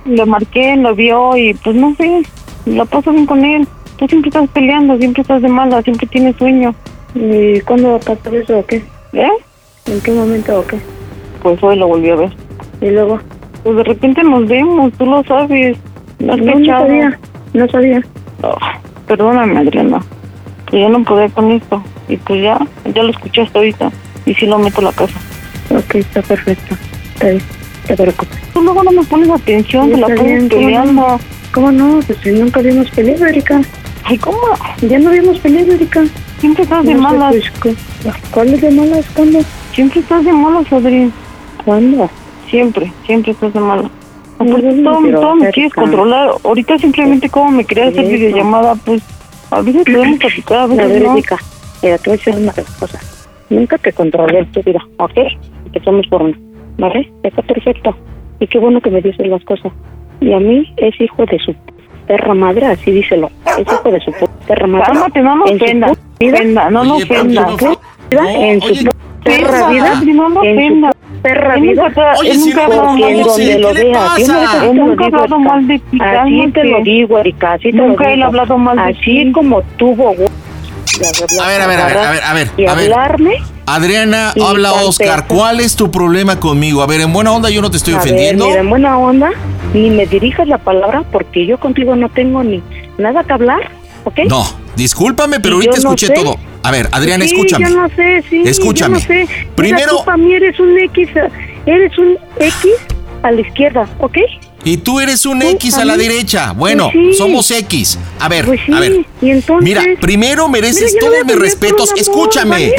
Le marqué, lo vio y pues no sé, la paso bien con él. Tú siempre estás peleando, siempre estás de mala, siempre tienes sueño. ¿Y cuándo va a pasar eso o qué? ¿Eh? ¿En qué momento o qué? Pues hoy lo volví a ver. Y luego, Pues de repente nos vemos, tú lo sabes. No has no, sabía, no sabía. Oh, perdóname, Adriana. Que ya no podía con esto. Y pues ya, ya lo escuchaste ahorita. Y si lo meto a la casa. Ok, está perfecto. Está bien, te preocupes. Tú luego no me pones atención, Sí, te la pones bien, ¿cómo peleando. ¿Cómo no? Pues si nunca habíamos peleado, Erika. Ay, ¿cómo? Ya no habíamos peleado, Erika. Siempre estás de No sé, malas. pues, cu- ¿Cuál es de malas? ¿Cuándo? Siempre estás de malas, Adri. ¿Cuándo? Siempre, siempre estás de malas. No, todo, quiero todo me quieres controlar. Ahorita simplemente como me quería hacer videollamada, pues a veces podemos platicar, a A veces ver, no. Erika, mira, te voy a decir una cosa. Nunca te controlé tu vida, ¿ok? Empezamos por uno, ¿vale? Está perfecto. Y qué bueno que me dices las cosas. Y a mí es hijo de su perra madre, así díselo. Es hijo de su perra madre. Cálmate, no nos En su ofenda. vida, Ofenda, no nos Oye, ¿por qué ofenda. en su perra vida, no nos en su ofenda. perra vida. nunca Oye, si nunca Porque mal en donde ¿qué lo veas, yo nunca digo, hablado mal de ti, Así te lo digo, Erika, así te Nunca lo digo. ha hablado mal de Así ti. como tuvo güey, A ver, a ver, a ver, a ver, a ver, y a ver. hablarme, Adriana, habla Oscar. ¿Cuál es tu problema conmigo? A ver, en buena onda yo no te estoy a ofendiendo. ver, mira, en buena onda, ni me dirijas la palabra porque yo contigo no tengo ni nada que hablar, ¿ok? No, discúlpame, pero Y ahorita no escuché sé. todo. A ver, Adriana, sí, escúchame. yo no sé, sí, Escúchame. yo no sé. Mira, Primero- tú para mí eres un X, eres un X a la izquierda, ¿ok? Y tú eres un X a la mí. derecha. Bueno, Pues sí. somos X. A ver, Pues sí, a ver. y entonces... Mira, primero mereces Mira, todos mis respetos. Escúchame. ¿vale?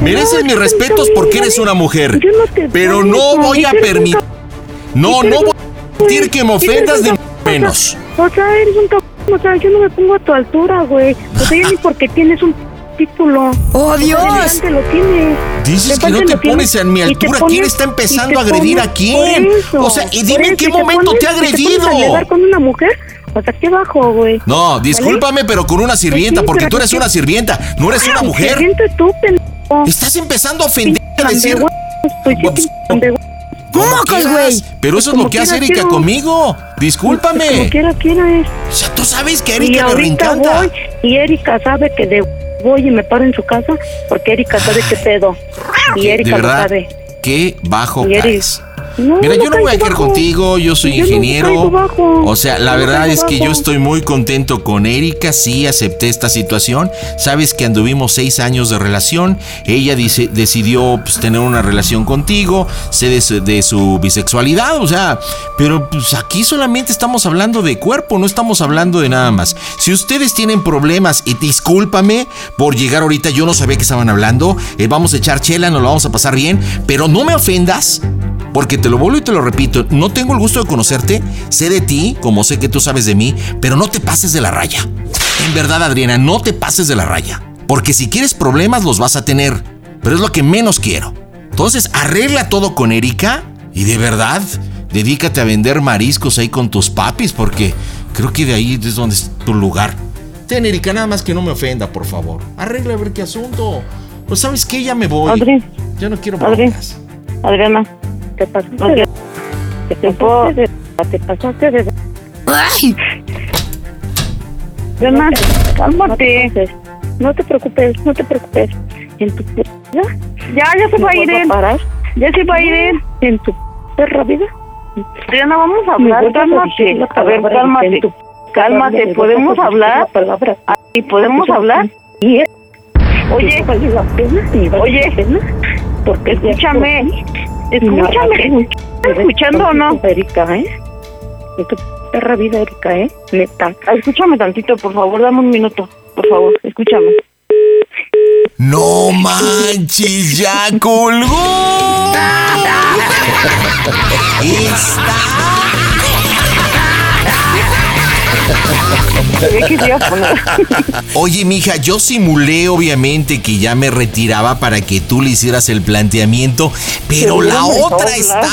Mereces No, mis respetos porque eres una mujer. Yo no te- Pero no, voy a permitir. No, no voy a permitir que me ofendas de menos. O sea, eres un cabrón, o sea, yo no me pongo a tu altura, güey. O sea, ya ni porque tienes un título. ¡Oh, Dios! Lo tienes. Dices que no te pones en mi te altura. pones- ¿Quién está empezando te a agredir a quién? eso, O sea, y dime en qué te momento pones- te ha agredido. a llegar con una mujer? O sea, qué bajo, güey. No, discúlpame, pero con una sirvienta, sí, porque tú eres una sirvienta, no eres una mujer. te tú. Estás empezando a ofender a decir. Pues sí, Pues, pendejo. como ¡Mocos, quieras, güey! Pero eso es lo que hace quiera Erika quiero. conmigo. Como Discúlpame. quiera, quieres. O sea, tú sabes que a Y Erika le voy y Erika sabe que de voy y me paro en su casa porque Erika sabe qué pedo. Y Erika lo sabe. qué bajo Y Erika-. No, Mira, yo no voy a bajo. contigo, yo soy Yo ingeniero. O sea, la verdad es que yo estoy muy contento con Erika, sí acepté esta situación. Sabes que anduvimos seis años de relación, ella dice, decidió pues, tener una relación contigo, sé de su, de su bisexualidad, o sea, pero pues aquí solamente estamos hablando de cuerpo, no estamos hablando de nada más. Si ustedes tienen problemas, y discúlpame por llegar ahorita, yo no sabía que estaban hablando, eh, vamos a echar chela, nos lo vamos a pasar bien, pero no me ofendas. Porque te lo vuelvo y te lo repito, no tengo el gusto de conocerte, sé de ti, como sé que tú sabes de mí, pero no te pases de la raya. En verdad, Adriana, no te pases de la raya. Porque si quieres problemas, los vas a tener. Pero es lo que menos quiero. Entonces, arregla todo con Erika y de verdad, dedícate a vender mariscos ahí con tus papis, porque creo que de ahí es donde es tu lugar. Ten, Erika, nada más que no me ofenda, por favor. Arregla a ver qué asunto. Pues sabes que ya me voy. Adri, Ya no quiero broncas. Adriana, Te pasaste de... Te pasaste de... Te pasaste de... ¡Ay! Adriana, No te cálmate. no te preocupes, no te preocupes. En tu vida Ya, ya se va a ir. Ya se va a ir. En tu perra vida. Adriana, vamos a hablar, a cálmate. la A ver, cálmate. tu- Cálmate, ¿podemos a hablar? palabra. ¿Y podemos hablar? Y Oye, no Oye. porque ya escúchame. Escúchame. ¿Estás escuchando o no? Erika, ¿eh? En tu perra vida, Erika, ¿eh? Neta. Escúchame tantito, por favor, dame un minuto. Por favor, escúchame. No manches, ya colgó. Está. Oye, mija, yo simulé obviamente que ya me retiraba para que tú le hicieras el planteamiento, pero la otra está.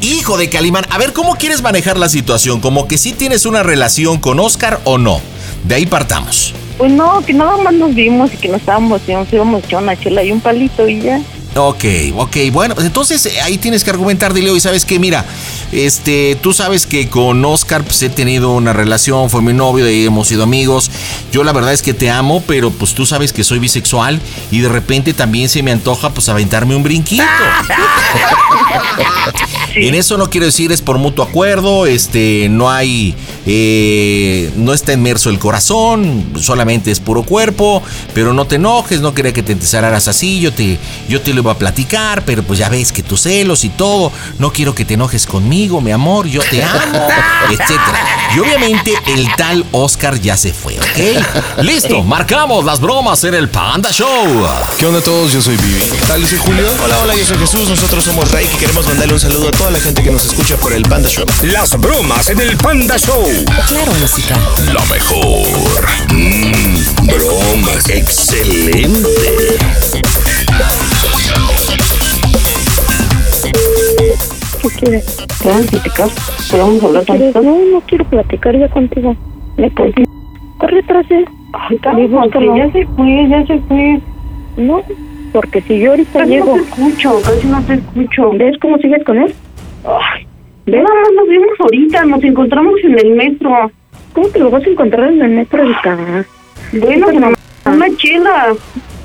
Hijo de Calimán, a ver, ¿cómo quieres manejar la situación? ¿Como que sí tienes una relación con Oscar o no? De ahí partamos. Pues no, que nada más nos vimos y que nos estábamos, nos íbamos a echar una chela y un palito y ya. Ok, ok, bueno, pues entonces eh, ahí tienes que argumentar, dile, y sabes que, mira, este, tú sabes que con Oscar pues, he tenido una relación, fue mi novio, de ahí hemos sido amigos. Yo la verdad es que te amo, pero pues tú sabes que soy bisexual y de repente también se me antoja pues aventarme un brinquito. En eso no quiero decir es por mutuo acuerdo, este, no hay, eh, no está inmerso el corazón, solamente es puro cuerpo, pero no te enojes, no quería que te entesaras así, yo te, yo te lo iba a platicar, pero pues ya ves que tus celos y todo, no quiero que te enojes conmigo, mi amor, yo te amo, etcétera. Y obviamente el tal Oscar ya se fue, ¿ok? Listo, marcamos las bromas en el Panda Show. ¿Qué onda a todos? Yo soy Vivi. Tal, yo soy Julio. Hola, hola, yo soy Jesús. Nosotros somos Rey y queremos mandarle un saludo a toda la gente que nos escucha por el Panda Show. Las bromas en el Panda Show. Claro, música. La mejor. Mm, bromas. Excelente. ¿Qué quieres? ¿Podemos platicar? ¿Podemos hablar tantito? No, no quiero platicar ya contigo. Me conté. Corre tras él. Ay, porque ya se fue, ya se fue. No, porque si yo ahorita Casi llego... no te escucho, casi no te escucho. ¿Ves cómo sigues con él? Ay, nada más nos vimos ahorita, nos encontramos en el metro. ¿Cómo te lo vas a encontrar en el metro de acá? Bueno, Pero- una chela.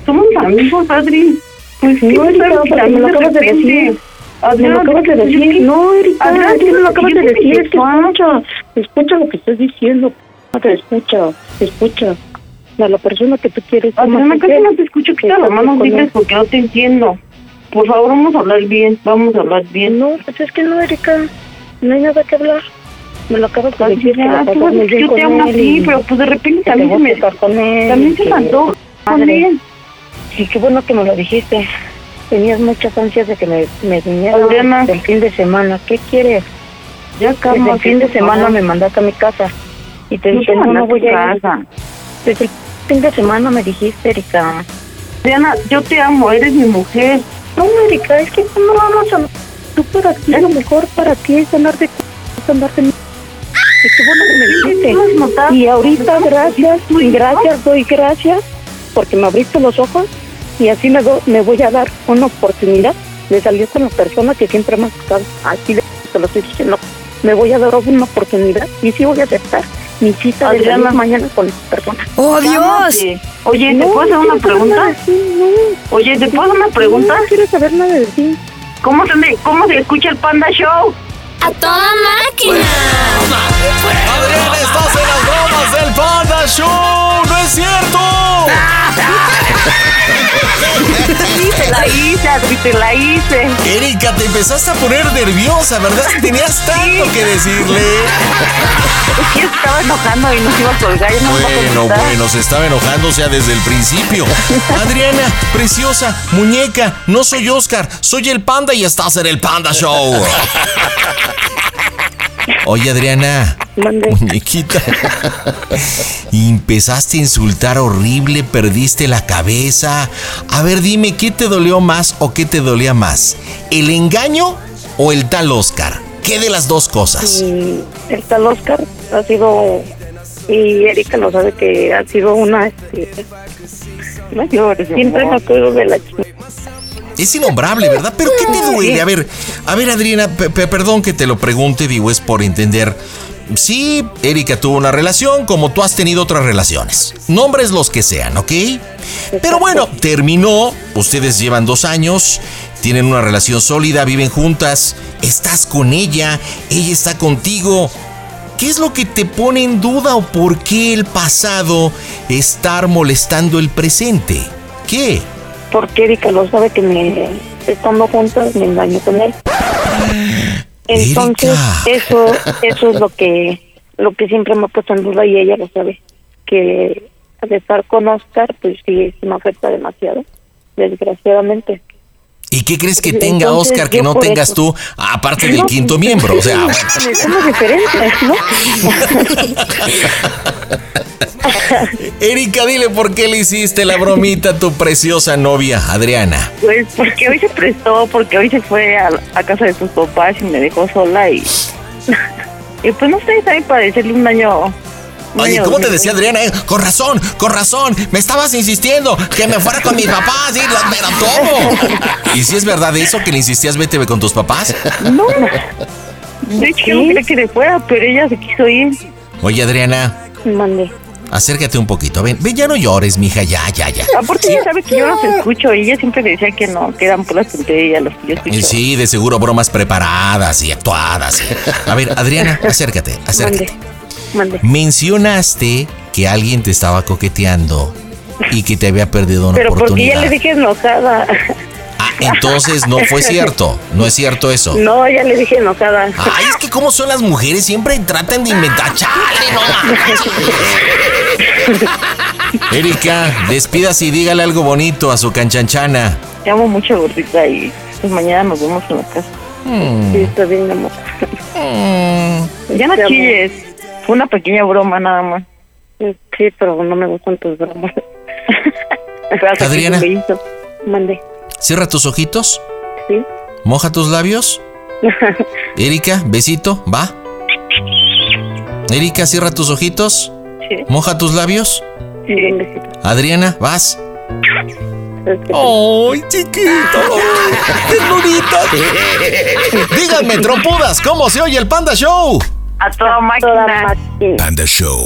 Somos amigos, Adri. Pues ¿qué No, me Erika, sabes porque que a mí me lo acabas de decir. Me Adrián, lo acabas de decir. No, Erika, Adrián, que me lo acabas de decir. Es que escucha, escucha lo que estás diciendo. Te escucha, escucha. A la persona que tú quieres. Adriana, más casi no te escucho. Quita la mano, con dices, él. porque no te entiendo. Por favor, vamos a hablar bien. Vamos a hablar bien. No, pues es que no, Erika. No hay nada que hablar. Me lo acabas de decir. que la Ya, tú pasas vas a muy decir, yo te amo así, pero pues de repente también se me... También se me antoja con él. Sí, qué bueno que me lo dijiste. Tenías muchas ansias de que me, me viniera Adriana. el fin de semana. ¿Qué quieres? Ya, Desde calma, el fin de semana me mandaste a mi casa. Y te dije, no, no voy a ir. casa. Desde el fin de semana me dijiste, Erika. Diana, yo te amo, eres mi mujer. No, Erika, es que no vamos a... Tú para ti, lo mejor para ti es andar de... es andar de... Y qué bueno que me dijiste. Y ahorita, gracias, gracias, doy gracias, porque me abriste los ojos y así me, do- me voy a dar una oportunidad de salir con la persona que siempre me ha gustado. Así de, te lo estoy diciendo. Me voy a dar una oportunidad y sí voy a aceptar mi cita de la mañana con esa persona. ¡Oh, Dios! Oye, ¿te No, puedo hacer una pregunta? ti, no. Oye, ¿te puedo hacer una pregunta? No quiero saber nada de ti. ¿Cómo se, me- ¿Cómo se escucha el Panda Show? ¡A toda máquina! Adrián, estás en las bromas del Panda Show, ¿no es cierto? La hice, Adri, te la hice. Erika, te empezaste a poner nerviosa, ¿verdad? Tenías tanto que decirle. Es que estaba enojando y nos iba a colgar. No me iba a Bueno, bueno, se estaba enojando, o sea, desde el principio. Adriana, preciosa, muñeca, no soy Oscar, soy el panda y estás en el Panda Show. Oye, Adriana, Mande. muñequita. Empezaste a insultar horrible, perdiste la cabeza. A ver, dime, ¿qué te dolió más o qué te dolía más? ¿El engaño o el tal Oscar? ¿Qué de las dos cosas? Y el tal Oscar ha sido, y Erika lo sabe que ha sido una, este, mi siempre me acuerdo de la chica. Es innombrable, ¿verdad? Pero ¿qué te duele? A ver, a ver, Adriana, pe- pe- perdón que te lo pregunte, digo, es por entender. Sí, Erika tuvo una relación como tú has tenido otras relaciones. Nombres los que sean, ¿ok? Pero bueno, terminó, ustedes llevan dos años, tienen una relación sólida, viven juntas, estás con ella, ella está contigo. ¿Qué es lo que te pone en duda o por qué el pasado estar molestando el presente? ¿Qué? Porque Erika lo sabe que me, estando juntas me engaño con él. Entonces, Erika. eso, eso es lo que, lo que siempre me ha puesto en duda y ella lo sabe. Que al estar con Oscar, pues sí, sí me afecta demasiado, desgraciadamente. ¿Y qué crees que tenga Entonces, Oscar que no tengas eso- tú, aparte del No, quinto miembro? O sea, Somos diferentes, ¿no? Erika, dile por qué le hiciste la bromita a tu preciosa novia, Adriana. Pues porque hoy se prestó, porque hoy se fue a, a casa de sus papás y me dejó sola y... y pues no sé, también para decirle un daño... Oye, ¿cómo te decía Adriana? eh? Con razón, con razón. Me estabas insistiendo que me fuera con mis papás. ¿sí? Lo- Pero ¿cómo? ¿Y si es verdad eso que le insistías vete con tus papás? No, de hecho no quería que fuera, pero ella se quiso ir. Oye, Adriana, Mande. acércate un poquito. Ven, ven, ya no llores, mija, ya, ya, ya. Aparte ella sabe que yo los escucho y ella siempre decía que no, que eran puras tonterías los que yo escucho. Y sí, de seguro bromas preparadas y actuadas. A ver, Adriana, acércate, acércate. Mande. Mencionaste que alguien te estaba coqueteando y que te había perdido una Pero porque oportunidad. ella le dije enojada. Ah, entonces no fue cierto. No es cierto eso. No, ya le dije enojada. Ay, es que cómo son las mujeres, siempre tratan de inventar. ¡Chale, no manches! Erika, despídase y dígale algo bonito a su canchanchana. Te amo mucho, gordita, y pues mañana nos vemos en la casa. Mm. Sí, está bien, amor. Ya no chilles. Fue una pequeña broma nada más. Sí, pero no me gustan tus bromas. Gracias, Adriana. que me hizo. Mande. Cierra tus ojitos. Sí. Moja tus labios. Erika, besito, va. Erika, cierra tus ojitos. Sí. Moja tus labios. Sí, bien, besito. Adriana, vas. ¡Ay, chiquito! ¡Qué bonita! Díganme, trompudas, ¿cómo se oye el Panda Show? A toda máquina. Panda Show.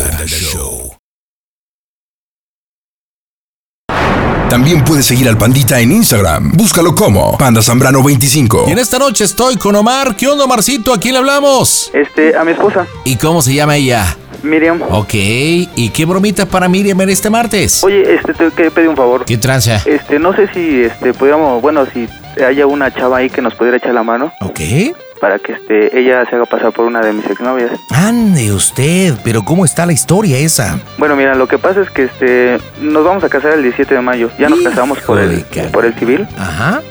También puedes seguir al Pandita en Instagram. Búscalo como Panda Zambrano 25. Y en esta noche estoy con Omar. ¿Qué onda, Omarcito? ¿A quién le hablamos? Este, a mi esposa, ¿Y cómo se llama ella? Miriam. Ok, ¿y qué bromita para Miriam en este martes? Oye, este, te quería pedir un favor. ¿Qué tranza? Este, no sé si, este, pudiéramos, bueno, si haya una chava ahí que nos pudiera echar la mano. Ok. Para que, este, ella se haga pasar por una de mis exnovias. Ande usted, pero ¿cómo está la historia esa? Bueno, mira, lo que pasa es que, este, nos vamos a casar el 17 de mayo. Ya nos casamos por el, por el civil. Ajá.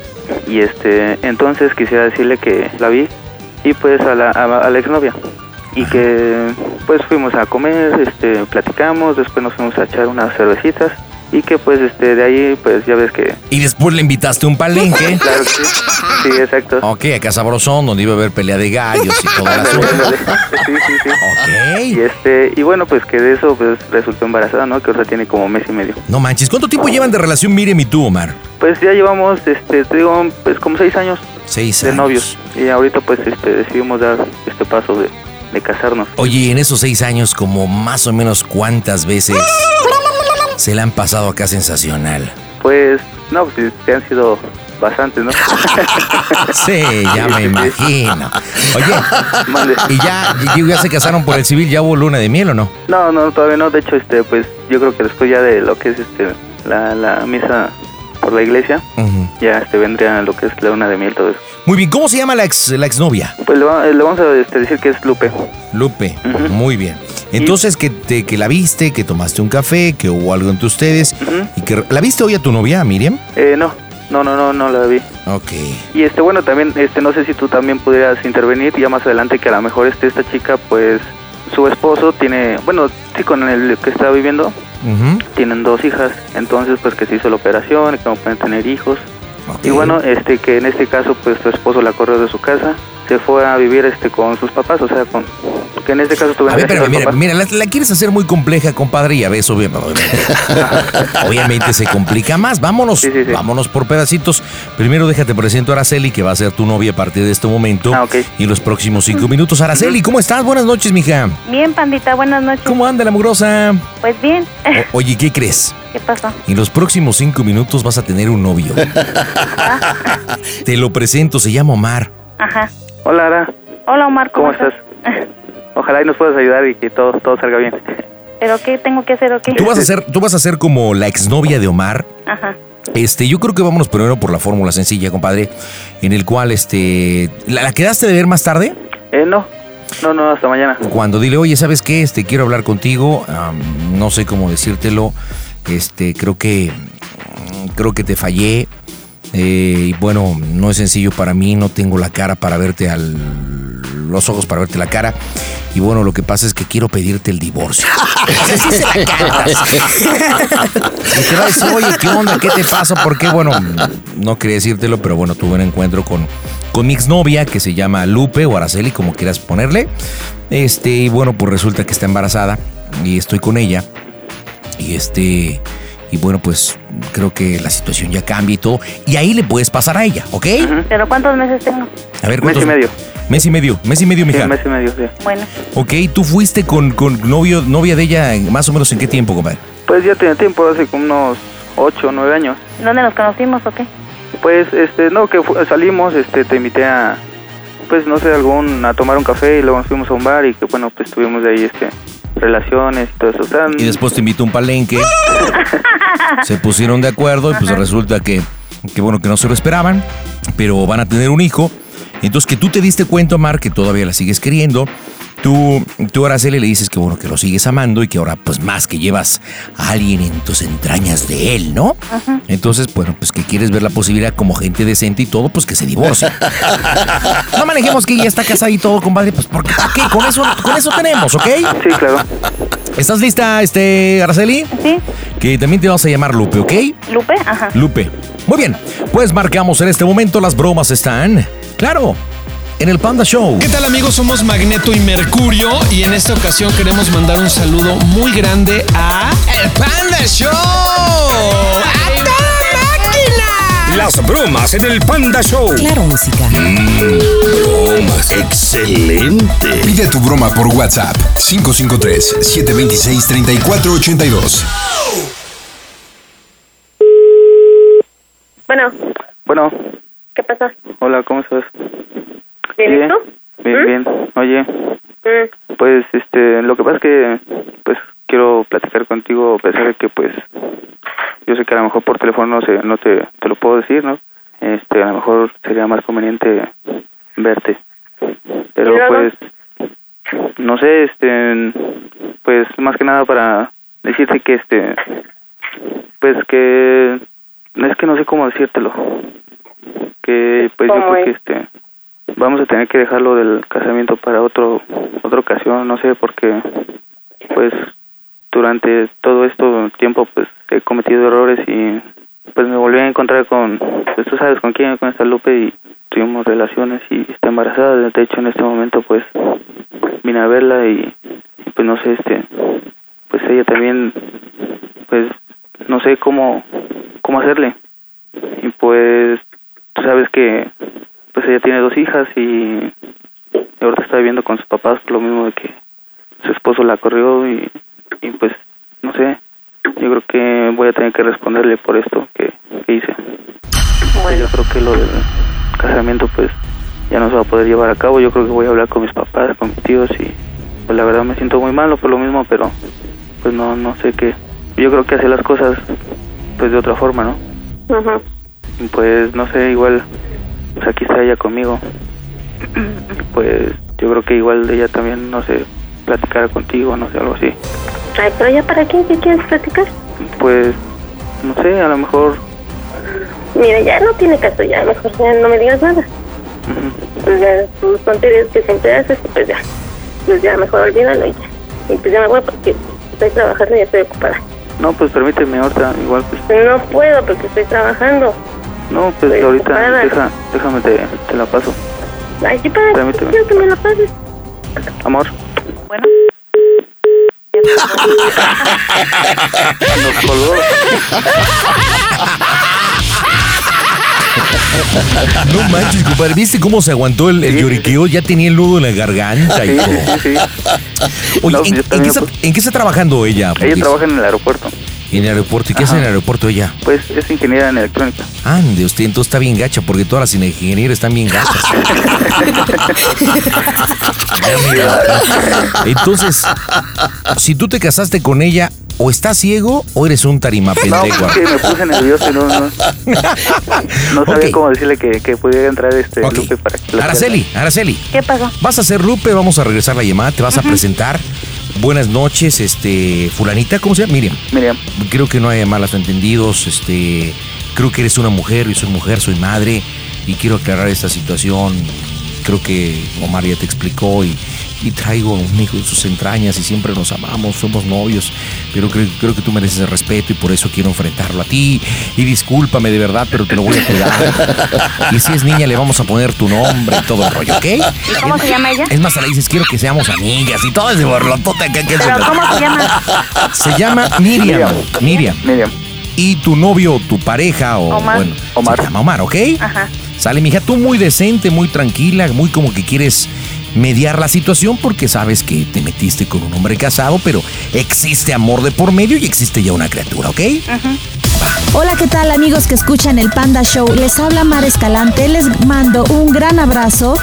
Y, este, entonces quisiera decirle que la vi y, pues, a la, a, a la exnovia. Y que, pues, fuimos a comer, este, platicamos, después nos fuimos a echar unas cervecitas. Y que, pues, este, de ahí, pues, ya ves que... Y después le invitaste un palenque. Claro que sí. Sí, exacto. Ok, a Casa Brosón, donde iba a haber pelea de gallos y todo el. Sí, sí, sí. Y este, y bueno, pues que de eso pues resultó embarazada, ¿no? Que ahora tiene como mes y medio. No manches, ¿cuánto tiempo llevan de relación Miriam y tú, Omar? Pues ya llevamos, este, te digo, pues como seis años Seis de años. novios. Y ahorita pues este decidimos dar este paso de, de casarnos. Oye, en esos seis años, como más o menos cuántas veces se la han pasado acá sensacional. Pues, no, pues te han sido bastantes, ¿no? Sí, ya me imagino. Oye, ¿y ya, ya se casaron por el civil? ¿Ya hubo luna de miel o no? No, no, todavía no. De hecho, este, pues yo creo que después ya de lo que es este la, la misa por la iglesia, ya este vendría lo que es la luna de miel, todo eso. Muy bien, ¿cómo se llama la, ex, la exnovia? Pues le, va- le vamos a este, decir que es Lupe. Lupe, muy bien. Entonces, que, te, que la viste, que tomaste un café, que hubo algo entre ustedes, y que la viste hoy a tu novia, Miriam. Eh, no, no, no, no, no la vi. Ok. Y este, bueno, también, este, no sé si tú también pudieras intervenir ya más adelante que a lo mejor este, esta chica, pues, su esposo tiene, bueno, sí, con el que está viviendo, tienen dos hijas, entonces, pues, que se hizo la operación, que no pueden tener hijos. Y bueno, este, que en este caso, pues, tu esposo la corrió de su casa, se fue a vivir, este, con sus papás, o sea, con, que en este caso A tuvieron ver, pero mira, mira, la, la quieres hacer muy compleja, compadre, y a veces obviamente, obviamente se complica más. Vámonos, vámonos por pedacitos. Primero déjate presento a Araceli, que va a ser tu novia a partir de este momento. Y los próximos cinco minutos. Araceli, ¿cómo estás? Buenas noches, mija. Bien, pandita, buenas noches. ¿Cómo anda la mugrosa? Pues bien. O- oye, ¿qué crees? ¿Qué pasó? En los próximos cinco minutos vas a tener un novio. Te lo presento, se llama Omar. Ajá. Hola, Ara, Hola, Omar, ¿cómo, ¿cómo estás? Ojalá y nos puedas ayudar y que todo, todo salga bien. ¿Pero qué tengo que hacer o qué? Tú vas a ser, tú vas a ser como la exnovia de Omar. Ajá. Este, yo creo que vámonos primero por la fórmula sencilla, compadre, en el cual, este, ¿la, la quedaste de ver más tarde? Eh, no, no, no, hasta mañana. Cuando dile, oye, ¿sabes qué? Este, quiero hablar contigo, am, no sé cómo decírtelo, este, creo que, creo que te fallé, Eh, y bueno, no es sencillo para mí, no tengo la cara para verte al. los ojos para verte la cara. Y bueno, lo que pasa es que quiero pedirte el divorcio. Así se la cantas. Y te va a decir, oye, ¿qué onda? ¿Qué te pasa? Porque, bueno, no quería decírtelo, pero bueno, tuve un encuentro con, con mi exnovia que se llama Lupe o Araceli, como quieras ponerle. Este, y bueno, pues resulta que está embarazada y estoy con ella. Y este, y bueno, pues creo que la situación ya cambia y todo. Y ahí le puedes pasar a ella, ¿ok? ¿Pero cuántos meses tengo? A ver, Mes y ¿cuántos- medio. Mes y medio, mes y medio, Sí, mija. mes y medio, sí. Bueno, Ok, ¿tú fuiste con, con novio, novia de ella más o menos en qué tiempo, compadre? Pues ya tiene tiempo, hace como unos 8 o 9 años. ¿dónde nos conocimos o qué? Pues, este, no, que fu- salimos, este, te invité a, pues, no sé, algún, a tomar un café y luego nos fuimos a un bar y que, bueno, pues tuvimos de ahí, este, relaciones y todo eso. O sea, Y después te invito a un palenque. se pusieron de acuerdo y pues resulta que, que bueno, que no se lo esperaban, pero van a tener un hijo. Entonces que tú te diste cuenta, Mar, que todavía la sigues queriendo. Tú, tú Araceli le dices que bueno, que lo sigues amando y que ahora pues más que llevas a alguien en tus entrañas de él, ¿no? Entonces, bueno, pues que quieres ver la posibilidad como gente decente y todo, pues que se divorcie. no manejemos que ya está casada y todo, compadre, pues porque ok, con eso, con eso tenemos, ¿ok? Sí, claro. ¿Estás lista, este, Araceli? Sí. Que también te vamos a llamar Lupe, ¿ok? ¿Lupe? Ajá. Lupe. Muy bien, pues marcamos en este momento, las bromas están, claro, en el Panda Show. ¿Qué tal amigos? Somos Magneto y Mercurio y en esta ocasión queremos mandar un saludo muy grande a El Panda Show. Las bromas en el Panda Show. Claro, música. bromas. Excelente. Pide tu broma por WhatsApp 553-726-3482. Bueno, Bueno, ¿qué pasó? hola, ¿cómo estás? ¿Bien y Bien, bien. Oye, Mm, pues, este, lo que pasa es que, pues, quiero platicar contigo a pesar de que, pues, yo sé que a lo mejor por teléfono no, sé, no te, te lo puedo decir, ¿no? Este, a lo mejor sería más conveniente verte. Pero, pues, no sé, este, pues, más que nada para decirte que, este, pues, que, es que no sé cómo decírtelo. Que, pues, yo ¿Cómo creo que, es? este, vamos a tener que dejarlo del casamiento para otro otra ocasión no sé porque pues durante todo este tiempo pues he cometido errores y pues me volví a encontrar con pues tú sabes con quién con esta Lupe y tuvimos relaciones y está embarazada. De hecho en este momento pues vine a verla y, y, pues no sé este pues ella también pues no sé cómo cómo hacerle. Y pues tú sabes que pues ella tiene dos hijas y ahorita está viviendo con sus papás lo mismo de que su esposo la corrió y, y pues no sé yo creo que voy a tener que responderle por esto que, que hice. Pues, yo creo que lo del casamiento pues ya no se va a poder llevar a cabo. Yo creo que voy a hablar con mis papás con mis tíos y pues la verdad me siento muy malo por lo mismo pero pues no no sé qué. Yo creo que hacer las cosas pues de otra forma no y, pues no sé igual pues aquí está ella conmigo pues yo creo que igual ella también no sé platicar contigo no sé algo así Ay, pero ya para qué, ¿qué quieres platicar? pues no sé a lo mejor Mira, ya no tiene caso, ya mejor ya no me digas nada. Pues ya tus tonterías que siempre haces, pues ya, pues ya mejor olvídalo y ya. Y pues ya me voy porque estoy trabajando y ya estoy ocupada. no pues permíteme ahorita igual pues No puedo porque estoy trabajando. No pues ahorita deja, déjame te, te la paso Ay, sí, para Permíteme. quiero que me la pases. amor Bueno. nos colgó No manches, compadre. ¿Viste cómo se aguantó el, el lloriqueo? Ya tenía el nudo en la garganta, Sí, hijo. sí, sí, Oye, No, ¿en, qué está, pues. en qué está trabajando ella? ella trabaja en el aeropuerto En el aeropuerto. ¿Y qué hace en el aeropuerto ella? pues es ingeniera en electrónica Ande, usted entonces está bien gacha, porque todas las ingenierías están bien gachas. Entonces, si tú te casaste con ella, o estás ciego o eres un tarima no pendejo. es que me puse nervioso y no no, no sabía cómo decirle que, que pudiera entrar este. Lupe para que Araceli, Araceli. ¿Qué pasó? Vas a ser Lupe, vamos a regresar la llamada, te vas a presentar. Buenas noches, este, fulanita, ¿cómo se llama? Miriam. Miriam. Creo que no hay malos entendidos, este, creo que eres una mujer, yo soy mujer, soy madre y quiero aclarar esta situación. Creo que Omar ya te explicó y, y traigo a un hijo de sus entrañas y siempre nos amamos, somos novios, pero creo, creo que tú mereces el respeto y por eso quiero enfrentarlo a ti. Y discúlpame de verdad, pero te lo voy a cuidar. Y si es niña, le vamos a poner tu nombre y todo el rollo, ¿ok? ¿Y cómo se llama ella? Es más, a la dices, quiero que seamos amigas y todo ese borlotote que ¿Pero cómo se llama? Se llama Miriam. Miriam. Miriam. Y tu novio, tu pareja o Omar. bueno, Omar. se llama Omar, ¿ok? Ajá. Sale, mija, tú muy decente, muy tranquila, muy como que quieres mediar la situación porque sabes que te metiste con un hombre casado, pero existe amor de por medio y existe ya una criatura, ¿ok? Hola, ¿qué tal amigos que escuchan el Panda Show? Les habla Mar Escalante, les mando un gran abrazo.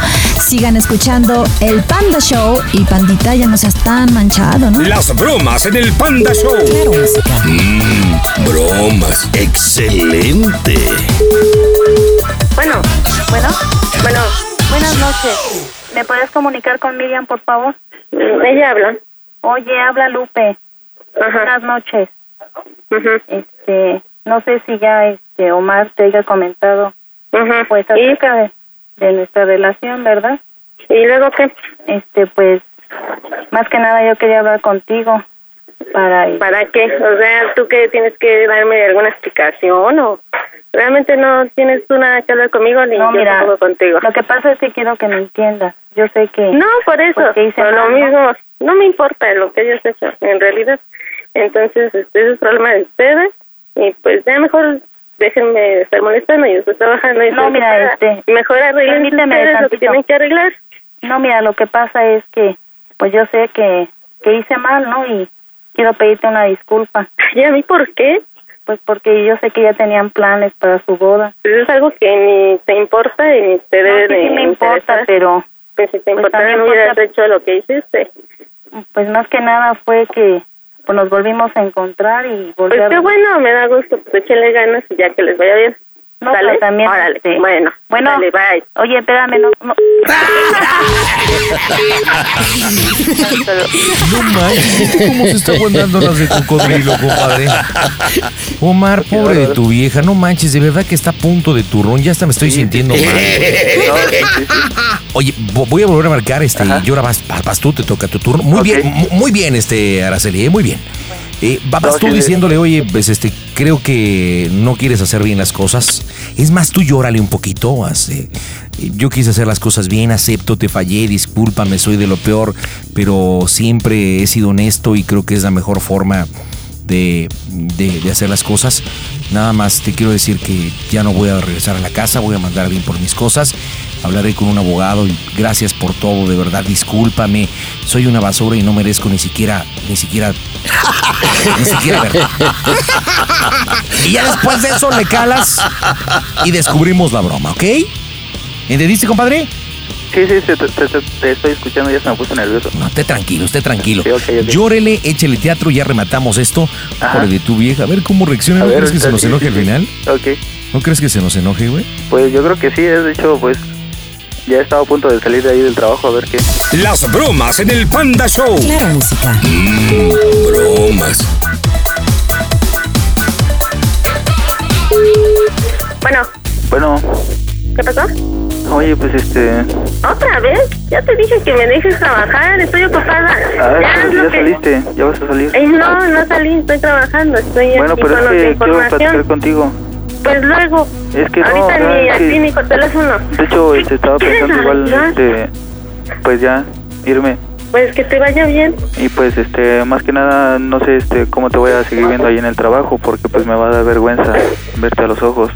Sigan escuchando el Panda Show y Pandita ya no seas tan manchado, ¿no? Las bromas en el Panda Show. Claro, música. Mmm, bromas. Excelente. Bueno, bueno, bueno. Buenas noches. ¿Me puedes comunicar con Miriam, por favor? Ella habla. Oye, habla Lupe. Buenas noches. Este, no sé si ya este Omar te haya comentado pues acerca de, de nuestra relación, ¿verdad? ¿Y luego qué? Este, pues más que nada yo quería hablar contigo para ¿Para qué? O sea, ¿tú qué tienes que darme alguna explicación o realmente no tienes tú nada que hablar conmigo ni No, yo mira, tampoco contigo? Lo que pasa es que quiero que me entiendas. Yo sé que No, por eso, pues, que pero lo mismo, no me importa lo que hayas hecho, en realidad. Entonces, este es problema de ustedes y pues ya mejor déjenme de estar molestando, yo estoy trabajando y No, mira, este, mejor arreglen ustedes lo que tienen que arreglar. No, mira, lo que pasa es que pues yo sé que que hice mal, ¿no? Y quiero pedirte una disculpa. ¿Y a mí por qué? Pues porque yo sé que ya tenían planes para su boda. Pues es algo que ni te importa y ni te debe sí, de sí me importa, interesar. pero Pues si te pues importara no hubieras porque- hecho lo que hiciste. pues más que nada fue que pues nos volvimos a encontrar y Pues a qué bueno, me da gusto, pues échenle ganas y ya que les vaya bien. No, ¿Sale? también, Órale, este, bueno, bueno, dale, bye. Oye, espérame, no, no. No manches, ¿cómo se está aguantando las de cocodrilo, compadre? Omar, pobre de tu vieja, no manches, de verdad que está a punto de turrón, ya hasta me estoy sintiendo mal. Oye, vo- voy a volver a marcar, este, y ahora vas, vas, tú, te toca tu turno. Muy bien, mu- muy bien, este, Araceli, eh, muy bien. Eh, va- vas No, tú diciéndole, oye, pues este, creo que no quieres hacer bien las cosas. Es más, tú llórale un poquito. eh, yo quise hacer las cosas bien, acepto, te fallé, discúlpame, soy de lo peor, pero siempre he sido honesto y creo que es la mejor forma de, de- hacer las cosas. Nada más te quiero decir que ya no voy a regresar a la casa, voy a mandar bien por mis cosas. Hablaré con un abogado y gracias por todo, de verdad, discúlpame. Soy una basura y no merezco ni siquiera, ni siquiera, ni siquiera verte. Y ya después de eso le calas y descubrimos la broma, ¿ok? ¿Entendiste, compadre? Sí, sí, te, te- te- te estoy escuchando, ya se me puso nervioso. No, esté tranquilo, esté tranquilo. Sí, ok, ok. Llórele, échele teatro, ya rematamos esto. Ajá. De tu vieja, a ver cómo reacciona. ¿No ver, crees que se nos enoje sí, al sí. final? Ok, ¿No crees que se nos enoje, güey? pues yo creo que sí, de hecho, pues ya estaba a punto de salir de ahí del trabajo a ver qué. Las bromas en el Panda Show. Claro, música. Mmm, bromas. Bueno, Bueno, ¿qué pasó? Oye, pues este... ¿Otra vez? Ya te dije que me dejes trabajar, estoy ocupada. A ver, ya es pues, ya que... saliste, ya vas a salir. Eh, no, no salí, estoy trabajando, estoy Bueno, aquí pero con es que quiero platicar contigo. Pues luego, Es que no, ahorita o sea, ni aquí ni con teléfono. De hecho, este, estaba ¿Quieres pensando igual, este, pues ya, irme. Pues que te vaya bien. Y pues, este, más que nada, no sé, este, cómo te voy a seguir viendo ahí en el trabajo, porque pues me va a dar vergüenza verte a los ojos.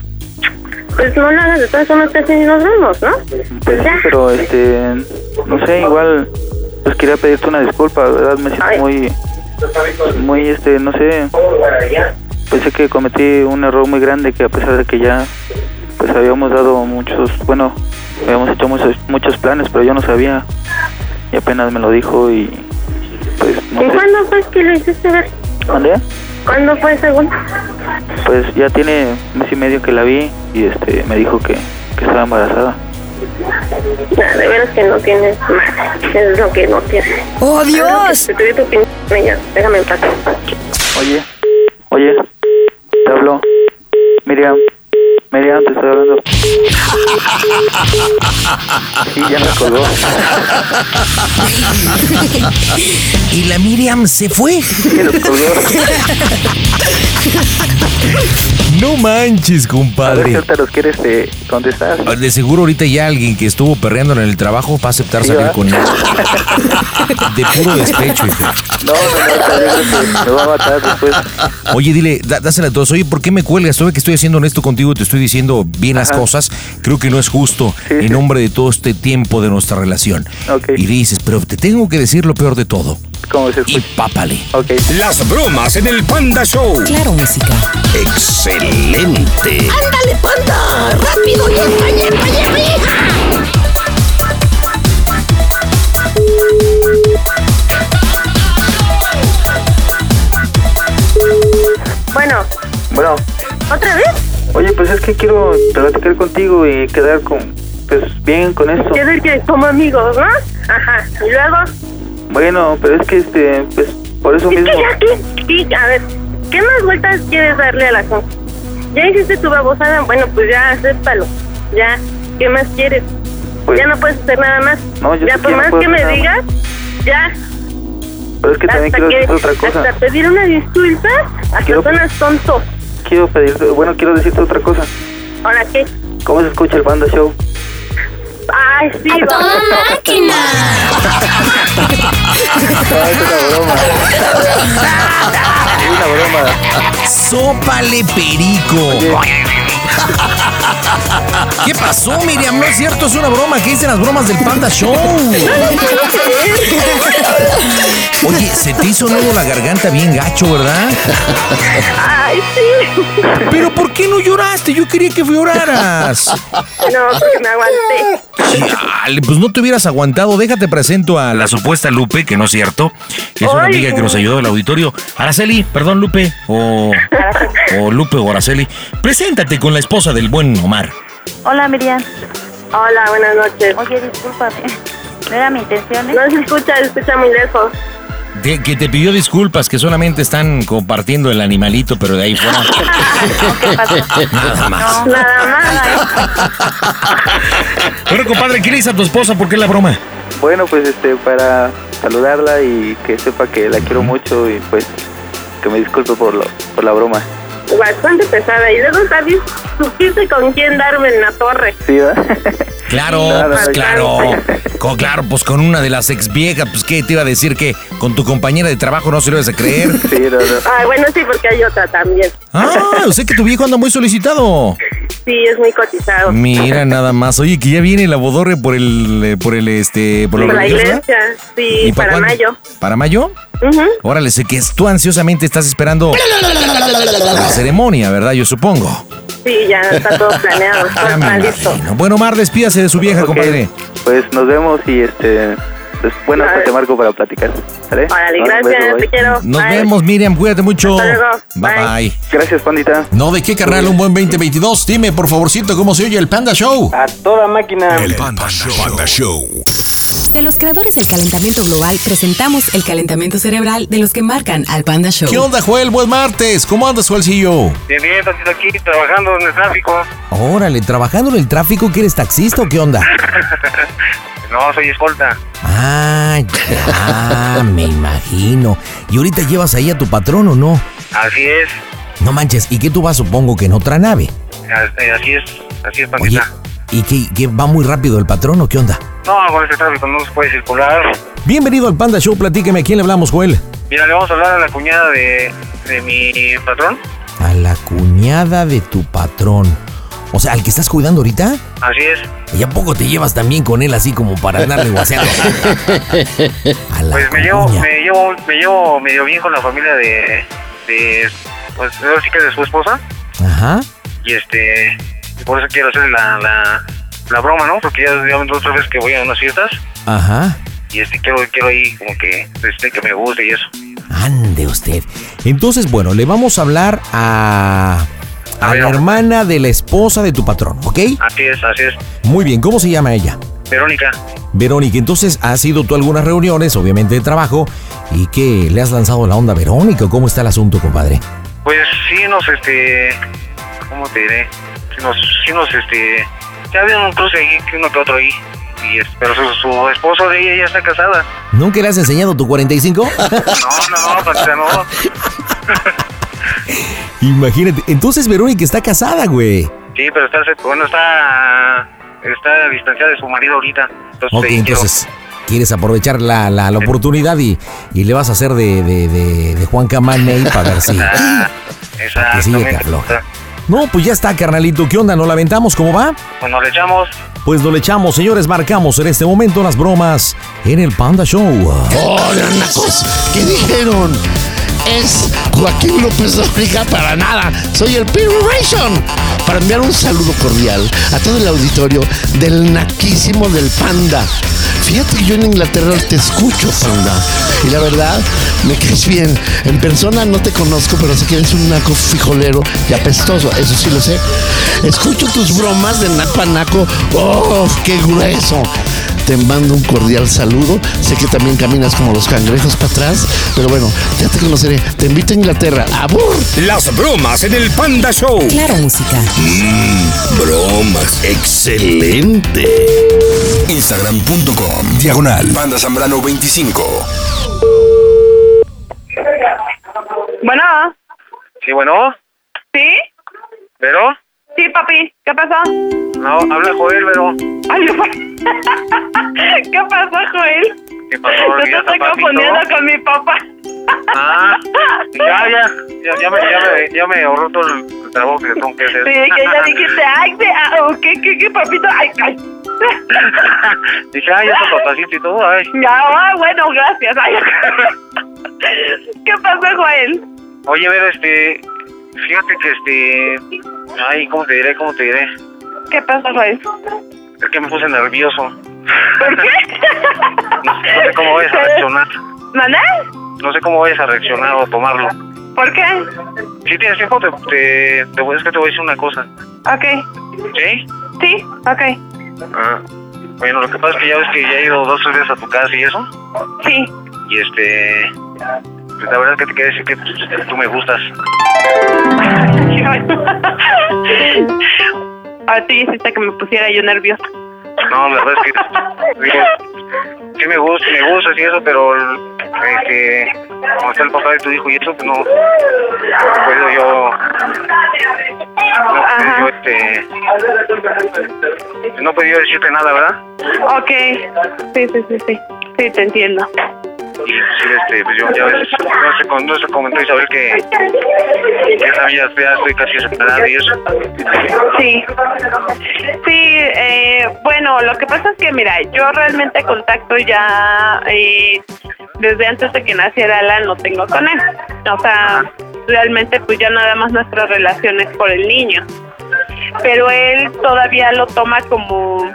Pues no lo hagas de todas formas casi nos vemos, ¿no? Pues sí, pero este, no sé, igual, pues quería pedirte una disculpa, ¿verdad? Me siento muy, muy, este, no sé, pensé que cometí un error muy grande que a pesar de que ya, pues habíamos dado muchos, bueno, habíamos hecho muchos, muchos planes, pero yo no sabía y apenas me lo dijo y, pues, no ¿Y sé, cuándo fue que lo hiciste ver? ¿Dónde? ¿Cuándo fue según? Pues ya tiene mes y medio que la vi y este, me dijo que, que estaba embarazada. Nah, de veras que no tienes madre. Es lo que no tienes. ¡Oh, Dios! Te tu. Niña, déjame en paz. Oye, oye, te hablo. Miriam, Miriam, te estoy hablando. Sí, ya me colgó. y la Miriam se fue. No manches, A ver si compadre. ahorita los quieres eh, contestar. De seguro ahorita ya alguien que estuvo perreando en el trabajo va a aceptar Sí, salir con él. De puro despecho, hijo. No, no, no, me va a matar después. Oye, dile, dásela a todos. Oye, ¿por qué me cuelgas? Sabe que estoy haciendo honesto contigo, te estoy diciendo bien las Ajá. cosas. Creo que no es justo en nombre de todo este tiempo de nuestra relación. Ok. Y dices, pero te tengo que decir lo peor de todo. ¿Cómo se Y pápale. Ok. Las bromas en el Panda Show. Claro, música. Excelente. ¡Ándale, panda! ¡Rápido! ¡Yepa, yepa, yepa, hija! Bueno, Bueno, ¿otra vez? Oye, pues es que quiero platicar contigo y quedar con, pues bien con esto. Quiero que como amigos, ¿no? Ajá. Y luego, Bueno, pero es que este, pues por eso es mismo. que ya. ¿Qué? A ver, ¿qué más vueltas quieres darle a la cosa? Ya hiciste tu babosada, bueno, pues ya, acéptalo. Ya, ¿qué más quieres? Pues- ya no puedes hacer nada más. No, yo ya, por que no más puedo que me hacer digas, ya, Pero es que también hasta quiero que, decirte otra cosa. hasta pedir una disculpa, hasta Quiero- suenas tonto. Quiero pedirte, bueno, quiero decirte otra cosa. ¿Ahora qué? ¿Cómo se escucha el Panda Show? Ay, sí, ¡A toda vamos. máquina! No, es una broma. Es una broma. ¡Sópale perico! ¿Qué pasó, Miriam? No es cierto, es una broma. ¿Qué dicen las bromas del Panda Show? Oye, se te hizo nudo la garganta bien gacho, ¿verdad? Ay, sí. Pero ¿por qué no lloraste? Yo quería que lloraras. No, porque me aguanté. Chale, pues no te hubieras aguantado. Déjate presento a la supuesta Lupe, que no es cierto. Es una amiga que nos ayudó al auditorio. Araceli, perdón, Lupe. O, o Lupe o Araceli. Preséntate con la esposa del buen Omar. Hola, Miriam. Hola, buenas noches. Oye, discúlpame. No era mi intención, ¿eh? No se escucha, se escucha muy lejos. De- que te pidió disculpas, que solamente están compartiendo el animalito, pero de ahí fuera. Nada más. Nada más. Bueno, compadre, ¿qué le dices a tu esposa? ¿Por qué la broma? Bueno, pues este, para saludarla y que sepa que la quiero mucho y pues que me disculpe por, lo, por la broma. Bastante pesada. Y luego también supiste con quién darme en la torre. ¿Sí, ¿verdad? Claro, Claro, pues claro. bastante. Co- claro, pues con una de las ex viejas, pues qué te iba a decir que con tu compañera de trabajo no se lo ibas a creer. Sí, no, no. Ay, bueno, sí, porque hay otra también. Ah, o sea que tu viejo anda muy solicitado. Sí, es muy cotizado. Mira nada más. Oye, que ya viene la bodorre por el, eh, por el, este, por, lo Por la iglesia. Sí, ¿Y para mayo. ¿Para mayo? Órale, sé que tú ansiosamente estás esperando la ceremonia, ¿verdad? Yo supongo. Sí, ya está todo planeado. Todo está listo. imagino. Bueno, Mar, despídase de su vieja, compadre. Pues nos vemos y este, pues bueno, Vale. pues te marco para platicar. ¿Sale? Órale, gracias, beso, te quiero. Nos Bye. vemos, Miriam. Cuídate mucho. Hasta luego. Bye bye. Gracias, pandita. No, ¿de qué, carnal? Un buen 2022. Dime, por favorcito, cómo se oye el Panda Show. A toda máquina. El Panda Show. De los creadores del calentamiento global, presentamos el calentamiento cerebral de los que marcan al Panda Show. ¿Qué onda, Joel? Buen martes. ¿Cómo andas, Joelcillo? Bien, bien, tantito aquí trabajando en el tráfico. Órale, ¿trabajando en el tráfico que eres taxista o qué onda? No, soy escolta. Ah, ya, me imagino. ¿Y ahorita llevas ahí a tu patrón o no? Así es, No manches, ¿y qué tú vas supongo que en otra nave? eh, así es, así es, Oye, pandita. ¿y qué, qué va muy rápido el patrón o qué onda? No, con este tráfico no se puede circular. Bienvenido al Panda Show, platíqueme, ¿a quién le hablamos, Joel? Mira, le vamos a hablar a la cuñada de, de mi patrón. A la cuñada de tu patrón. O sea, ¿al que estás cuidando ahorita? Así es. ¿Y a poco te llevas también con él así como para andarle guaseando? A la Pues me llevo, me llevo, me llevo medio bien con la familia de, de pues ahora sí que de su esposa. Ajá. Y este, por eso quiero hacer la, la, la broma, ¿no? Porque ya, ya otra vez que voy a unas fiestas. Ajá. Y este, quiero, quiero ahí como que, este, que me guste y eso. Ande usted. Entonces, bueno, le vamos a hablar a, a la hermana de la esposa de tu patrón, ¿ok? Así es, así es. Muy bien, ¿cómo se llama ella? Verónica. Verónica, entonces has ido tú a algunas reuniones, obviamente de trabajo, y que le has lanzado la onda a Verónica. ¿Cómo está el asunto, compadre? Pues sí nos, este, ¿cómo te diré? Sí nos, sí nos, este, ya había un cruce ahí, que uno que otro ahí. Y, es- pero su, su esposo de ella ya está casada. ¿Nunca le has enseñado tu 45? No, no, no, Patricia, no. Imagínate. Entonces Verónica está casada, güey. Sí, pero está, bueno, está, está distanciada de su marido ahorita. Entonces, Ok, quiero- entonces quieres aprovechar la, la, la oportunidad y, y le vas a hacer de, de, de, de Juan Camaney para ver si... Ah, que sigue afloja. No, pues ya está, carnalito. ¿Qué onda? ¿No la aventamos? ¿Cómo va? Bueno, le echamos. Pues no le echamos, señores. Marcamos en este momento las bromas en el Panda Show. Hola, nacos. ¿Qué dijeron? Es Joaquín López Dóriga para nada. Soy el Ration Para enviar un saludo cordial a todo el auditorio del naquísimo del Panda. Fíjate que yo en Inglaterra te escucho, Panda. Y la verdad, me caes bien. En persona no te conozco, pero sé que eres un naco fijolero y apestoso. Eso sí lo sé. Escucho tus bromas de naco a naco. ¡Oh, qué grueso! Te mando un cordial saludo. Sé que también caminas como los cangrejos para atrás, pero bueno, ya te conoceré. Te invito a Inglaterra. ¡Abur! Las bromas en el Panda Show. Claro, música. Mmm, bromas. Excelente. Instagram.com Diagonal Panda Zambrano 25 Bueno, Sí, bueno, ¿sí? ¿Vero? Sí, papi, ¿qué pasó? No, habla Joel, Vero. Ay, ¿Qué pasó, Joel? ¿Qué pasó? Yo te ¿Olvidaste estoy confundiendo con mi papá. Ah, ya, ya, ya, ya me, ya me, ya me ahorró todo el trabajo que tengo que hacer. Sí, que ya dijiste, ay, de, ah, ¿qué, qué, qué, papito? Ay, ay. Dije, ay, eso papacito y todo, ay. Ya, ah, bueno, gracias. Ay. ¿Qué pasó, Joel? Oye, Vero, este, fíjate que este, ay, ¿cómo te diré, cómo te diré? ¿Qué pasó, Joel? Es que me puse nervioso. ¿Por qué? No, sé- no sé cómo vayas a reaccionar. ¿Maná? No sé cómo vayas a reaccionar o tomarlo. ¿Por qué? Si tienes tiempo, te, te, te es que te voy a decir una cosa. Ok. ¿Sí? Sí, ok. Ah, bueno, lo que pasa es que ya ves que ya he ido dos o tres veces a tu casa y eso. Sí. Y este, pues la verdad es que te quiero decir que pues, tú me gustas. A ti hiciste que me pusiera yo nerviosa. No, la verdad es que, digo, sí me gusta, me gustas y eso, pero este, como está el papá de tu hijo y eso, pues no, no puedo yo, no puedo yo, este, no puedo yo decirte nada, ¿verdad? Ok. Sí, sí, sí, sí. Sí, te entiendo. Y este, pues yo ya ves, no con- no sé comentó Isabel que, que esa ya, ya estoy casi separada y eso. Sí. Sí, eh, bueno, lo que pasa es que, mira, yo realmente contacto ya eh, desde antes de que naciera Alan, lo tengo con él. O sea, realmente pues ya nada más nuestra relación es por el niño. Pero él todavía lo toma como,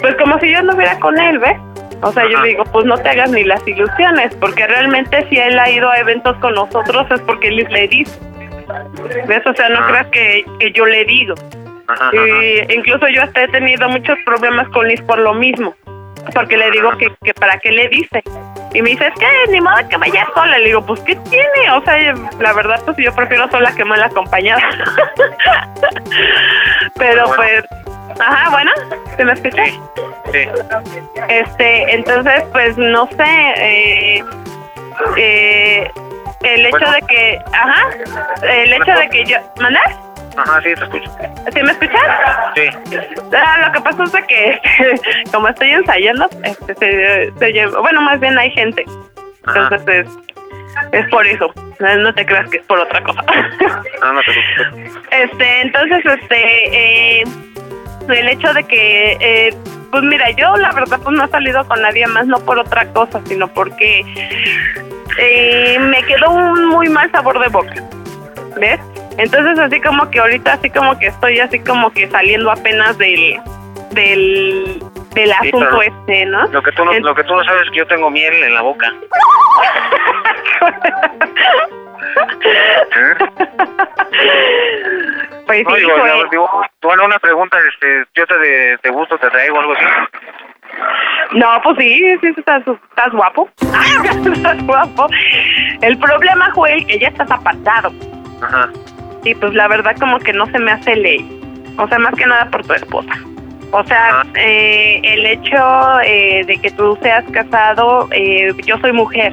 pues como si yo no hubiera con él, ¿ves? O sea, yo le digo, pues no te hagas ni las ilusiones, porque realmente si él ha ido a eventos con nosotros es porque él le dice. ¿Ves? O sea, no creas que, que yo le digo. Y incluso yo hasta he tenido muchos problemas con Liz por lo mismo. Porque le digo que, que para qué le dice. Y me dice, es que ni modo que vaya sola. Le digo, pues ¿qué tiene? O sea, la verdad, pues yo prefiero sola que mal acompañada. Pero pues, ajá, bueno, ¿se me escucha? Sí. Este, entonces, pues no sé, eh, eh, el hecho Bueno. de que, ajá, el hecho de que yo, ¿mandar? Ajá, sí, te escucho. ¿Sí me escuchas? Sí. Ah, lo que pasa es de que, como estoy ensayando, este, se, se lleva, bueno, más bien hay gente, entonces es, es por eso, no no te creas que es por otra cosa. No, no te preocupes. Este, entonces, este, eh, el hecho de que, eh, pues mira, yo la verdad pues no he salido con nadie más, no por otra cosa, sino porque eh, me quedó un muy mal sabor de boca, ¿ves? Entonces así como que ahorita así como que estoy así como que saliendo apenas del, del, del Sí, asunto este, ¿no? Lo que, tú no, lo que tú no sabes es que yo tengo miel en la boca. Pues No, sí, digo, Joel. no, digo, bueno, una pregunta, este, yo te, de, te gusto, te traigo algo así. No, pues sí, sí, estás, estás guapo. estás guapo. El problema, Joel, que ya estás apartado. Ajá. Y pues la verdad como que no se me hace ley. O sea, más que nada por tu esposa. O sea, eh, el hecho eh, de que tú seas casado, eh, yo soy mujer.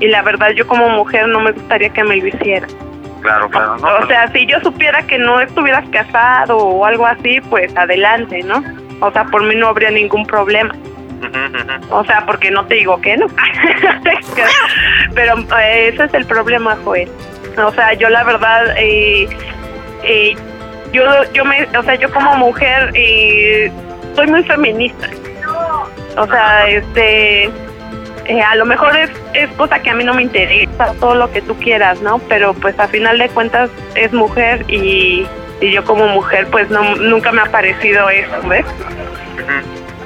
Y la verdad yo como mujer no me gustaría que me lo hiciera. Claro, claro. No, O sea, si yo supiera que no estuvieras casado o algo así, pues adelante, ¿no? O sea, por mí no habría ningún problema. O sea, porque no te digo que no. Pero eh, ese es el problema, Joel. O sea, yo la verdad, eh, eh, yo, yo me, o sea, yo como mujer eh, soy muy feminista. O sea, este, eh, a lo mejor es, es cosa que a mí no me interesa, todo lo que tú quieras, ¿no? Pero pues a final de cuentas es mujer y, y yo como mujer pues no, nunca me ha parecido eso, ¿ves?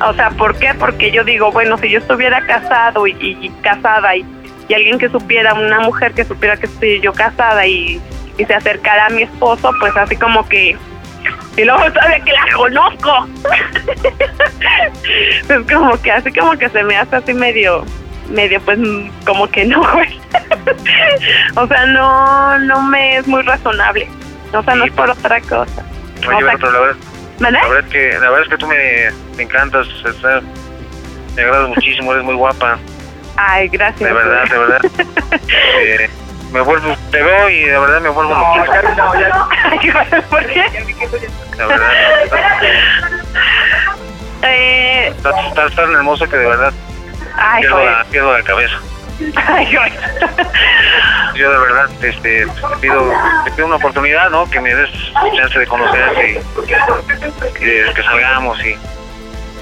O sea, ¿por qué? Porque yo digo, bueno, si yo estuviera casado y, y casada y, y alguien que supiera, una mujer que supiera que estoy yo casada y, y se acercara a mi esposo, pues así como que... Y luego todavía que la conozco. es como que así como que se me hace así medio, medio pues mm, como que no, güey. o sea, no, no me es muy razonable. O sea, no es por otra cosa. Oye, O sea, pero la verdad, ¿Mande? la verdad es que, la verdad es que tú me, me encantas, o sea, me agradas muchísimo, eres muy guapa, Ay, gracias. de verdad, de verdad. Eh, me vuelvo, te veo y de verdad me vuelvo loquito. Ay, ¿Por qué? La verdad, Eh, estás, estás tan hermosa que de verdad ay, pierdo la, pierdo la cabeza. Ay, joder. Yo de verdad este, te, pido, te pido una oportunidad, ¿no? Que me des chance de conocerte y, y de que salgamos y, y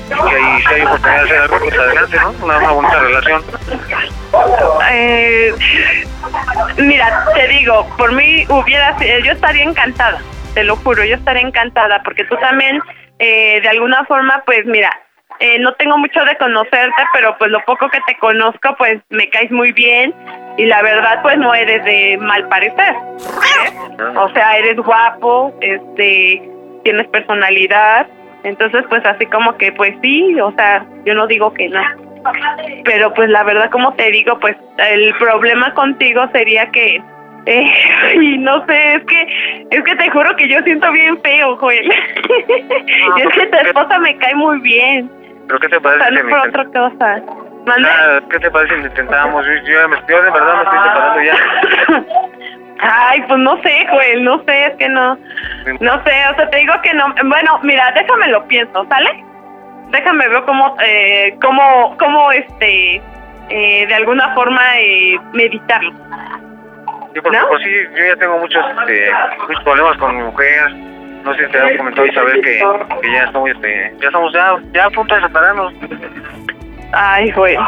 que ahí, si hay oportunidad de hacer algo, pues adelante, ¿no? Una, una bonita relación. Eh, mira, te digo, por mí hubiera, sido- yo estaría encantada, te lo juro, yo estaría encantada, porque tú también, eh, de alguna forma, pues mira, eh, no tengo mucho de conocerte, pero pues lo poco que te conozco, pues me caes muy bien y la verdad, pues no eres de mal parecer. ¿eh? O sea, eres guapo, este, tienes personalidad, entonces pues así como que, pues sí, o sea, yo no digo que no pero pues la verdad como te digo pues el problema contigo sería que eh, y no sé es que es que te juro que yo siento bien feo Joel es que tu esposa me cae muy bien ¿Pero qué te parece no es me por otra cosa ¿Mande? Ah, ¿Qué te parece si intentamos? Yo, yo, yo de verdad me estoy separando ya. Ay, pues no sé, Joel, no sé, es que no, no sé, o sea, te digo que no, bueno, mira, déjame lo pienso, ¿sale? Déjame ver cómo, eh, cómo, cómo, este, eh, de alguna forma, eh, meditarlo. Yo porque por sí, yo ya tengo muchos, este, muchos problemas con mi mujer. No sé si te había comentado Isabel que, que ya estamos, este, ya estamos ya, ya a punto de separarnos. Ay, Joel.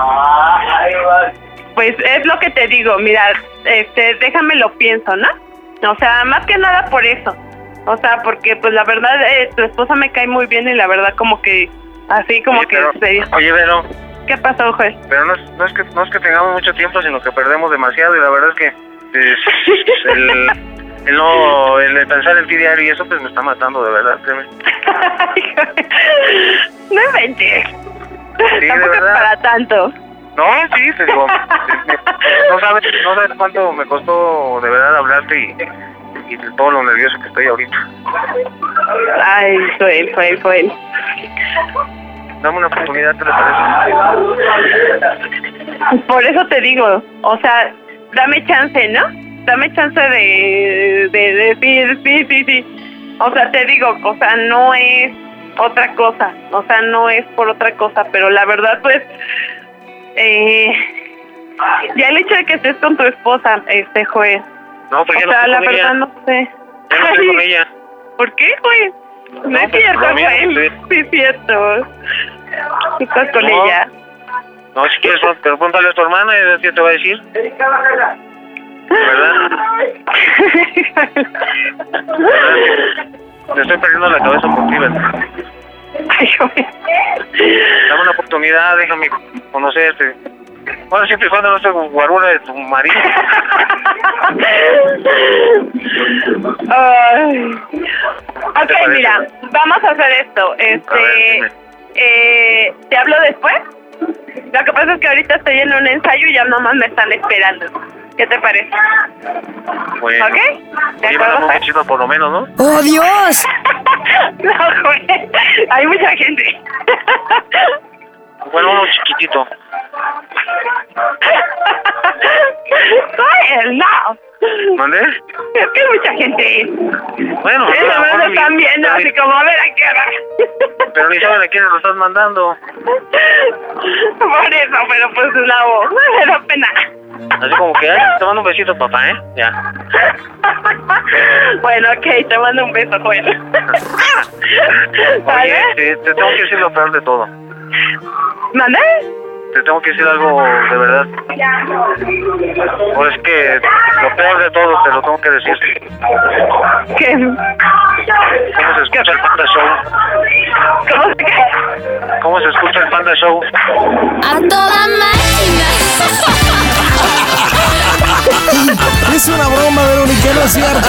Pues es lo que te digo, mira, este, déjame lo pienso, ¿no? O sea, más que nada por eso. O sea, porque pues la verdad, eh, tu esposa me cae muy bien y la verdad como que, así como Oye, que... pero- se- Oye, Vero, ¿Qué pasó, Joel? pero no es, no, es que, no es que tengamos mucho tiempo, sino que perdemos demasiado y la verdad es que es, el, el no, el de pensar en ti diario y eso pues me está matando, de verdad, créeme. No inventes. de Tampoco es verdad. para tanto. No, sí, te digo, no sabes, no sabes cuánto me costó de verdad hablarte y, y todo lo nervioso que estoy ahorita. Ay, Joel, Joel, Joel. Dame una oportunidad, ¿te le parece? Por eso te digo, o sea, dame chance, ¿no? Dame chance de, de decir, sí, sí, sí. O sea, te digo, o sea, no es otra cosa, o sea, no es por otra cosa, pero la verdad, pues, eh, ya el hecho de que estés con tu esposa, este, Joel. No, pues ya o no sea, estoy la con verdad ella. no sé. Ya no estoy con ella. ¿Por qué, Joel? No, es pues, cierto, Joel. Sí, es cierto. ¿Qué estás con No. ella? No, si quieres, pero pregúntale a tu hermana y ella te va a decir. ¿Verdad? Me estoy perdiendo la cabeza por ti, ¿verdad? Dame una oportunidad, déjame conocerte. Bueno, siempre y cuando no esté guarura de tu marido. Ay. Ok, mira, vamos a hacer esto. Este, eh, ¿te hablo después? Lo que pasa es que ahorita estoy en un ensayo y ya nomás me están esperando. ¿Qué te parece? Bueno. ¿Ok? ¿De Sí, acuerdo, Fer? besito por lo menos, ¿no? ¡Oh, Dios! no, güey. Hay mucha gente. Bueno, uno chiquitito. Ay, no. ¿Mande? Es que hay mucha gente. Bueno, lo mejor me ni- están viendo pero así ni- como a ver a qué hora. Pero ni saben a quién lo estás mandando. Por eso, pero pues la voz. Me da pena. Así como que, ay, te mando un besito, papá, ¿eh? Ya. Bueno, ok, te mando un beso, Joel. Oye, te, te tengo que decir lo peor de todo. ¿Mande? Te tengo que decir algo de verdad. Pues es que lo peor de todo te lo tengo que decir. ¿Qué? ¿Cómo se escucha el Panda Show? ¿Cómo se ¿Cómo se escucha el Panda Show? A toda máquina. Es una broma, Verónica, no es cierto.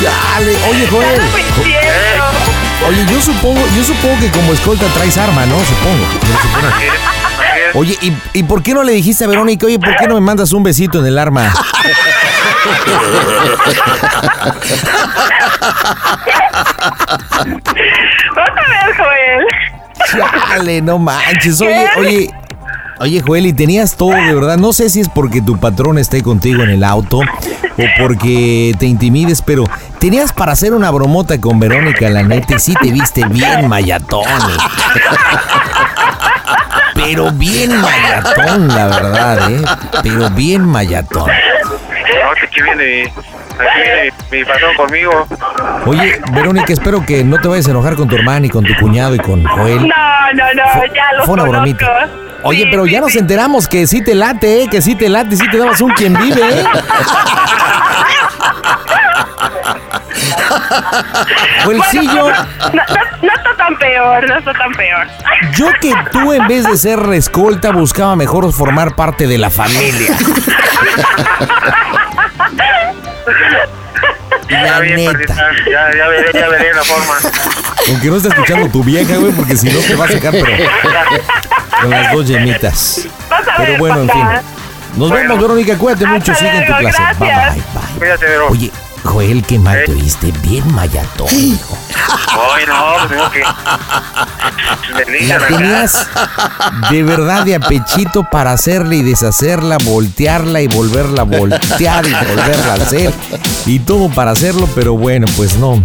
Chale, oye, Joel. Oye, yo supongo, yo supongo que como escolta traes arma, ¿no? Supongo. Oye, ¿y, ¿y por qué no le dijiste a Verónica, oye, ¿por qué no me mandas un besito en el arma? Otra vez, Joel. Chale, no manches. Oye, oye. Oye, Joel, y tenías todo de verdad. No sé si es porque tu patrón esté contigo en el auto o porque te intimides, pero tenías para hacer una bromota con Verónica, la neta, y sí te viste bien mayatón. Pero bien mayatón, la verdad, ¿eh? Pero bien mayatón. No, que viene, aquí mi, mi patrón conmigo. Oye, Verónica, espero que no te vayas a enojar con tu hermana y con tu cuñado y con Joel. No, no, no, ya lo Fue una conozco. bromita. Oye, pero ya nos enteramos que sí te late, ¿eh? Que sí te late, sí te dabas un quien vive, ¿eh? Joelcillo, No, no, no está tan peor, no está tan peor. yo que tú en vez de ser escolta buscaba mejor formar parte de la familia. Ya La bien, neta. Ya, ya veré, ya veré la forma. Aunque no esté escuchando tu vieja, güey, porque si no te va a sacar, pero con las dos yemitas. Vas a Pero ver, bueno, en fin. Nos vemos, Verónica. Cuídate mucho. Sigue en tu clase. Bye, gracias. bye, bye. Cuídate, Vero. Oye, Joel, qué mal te oíste. Bien mayatón, hijo. Ay, no, pues tengo que... Me La tenías de verdad de a pechito para hacerla y deshacerla, voltearla y volverla a voltear y volverla a hacer. Y todo para hacerlo, pero bueno, pues no.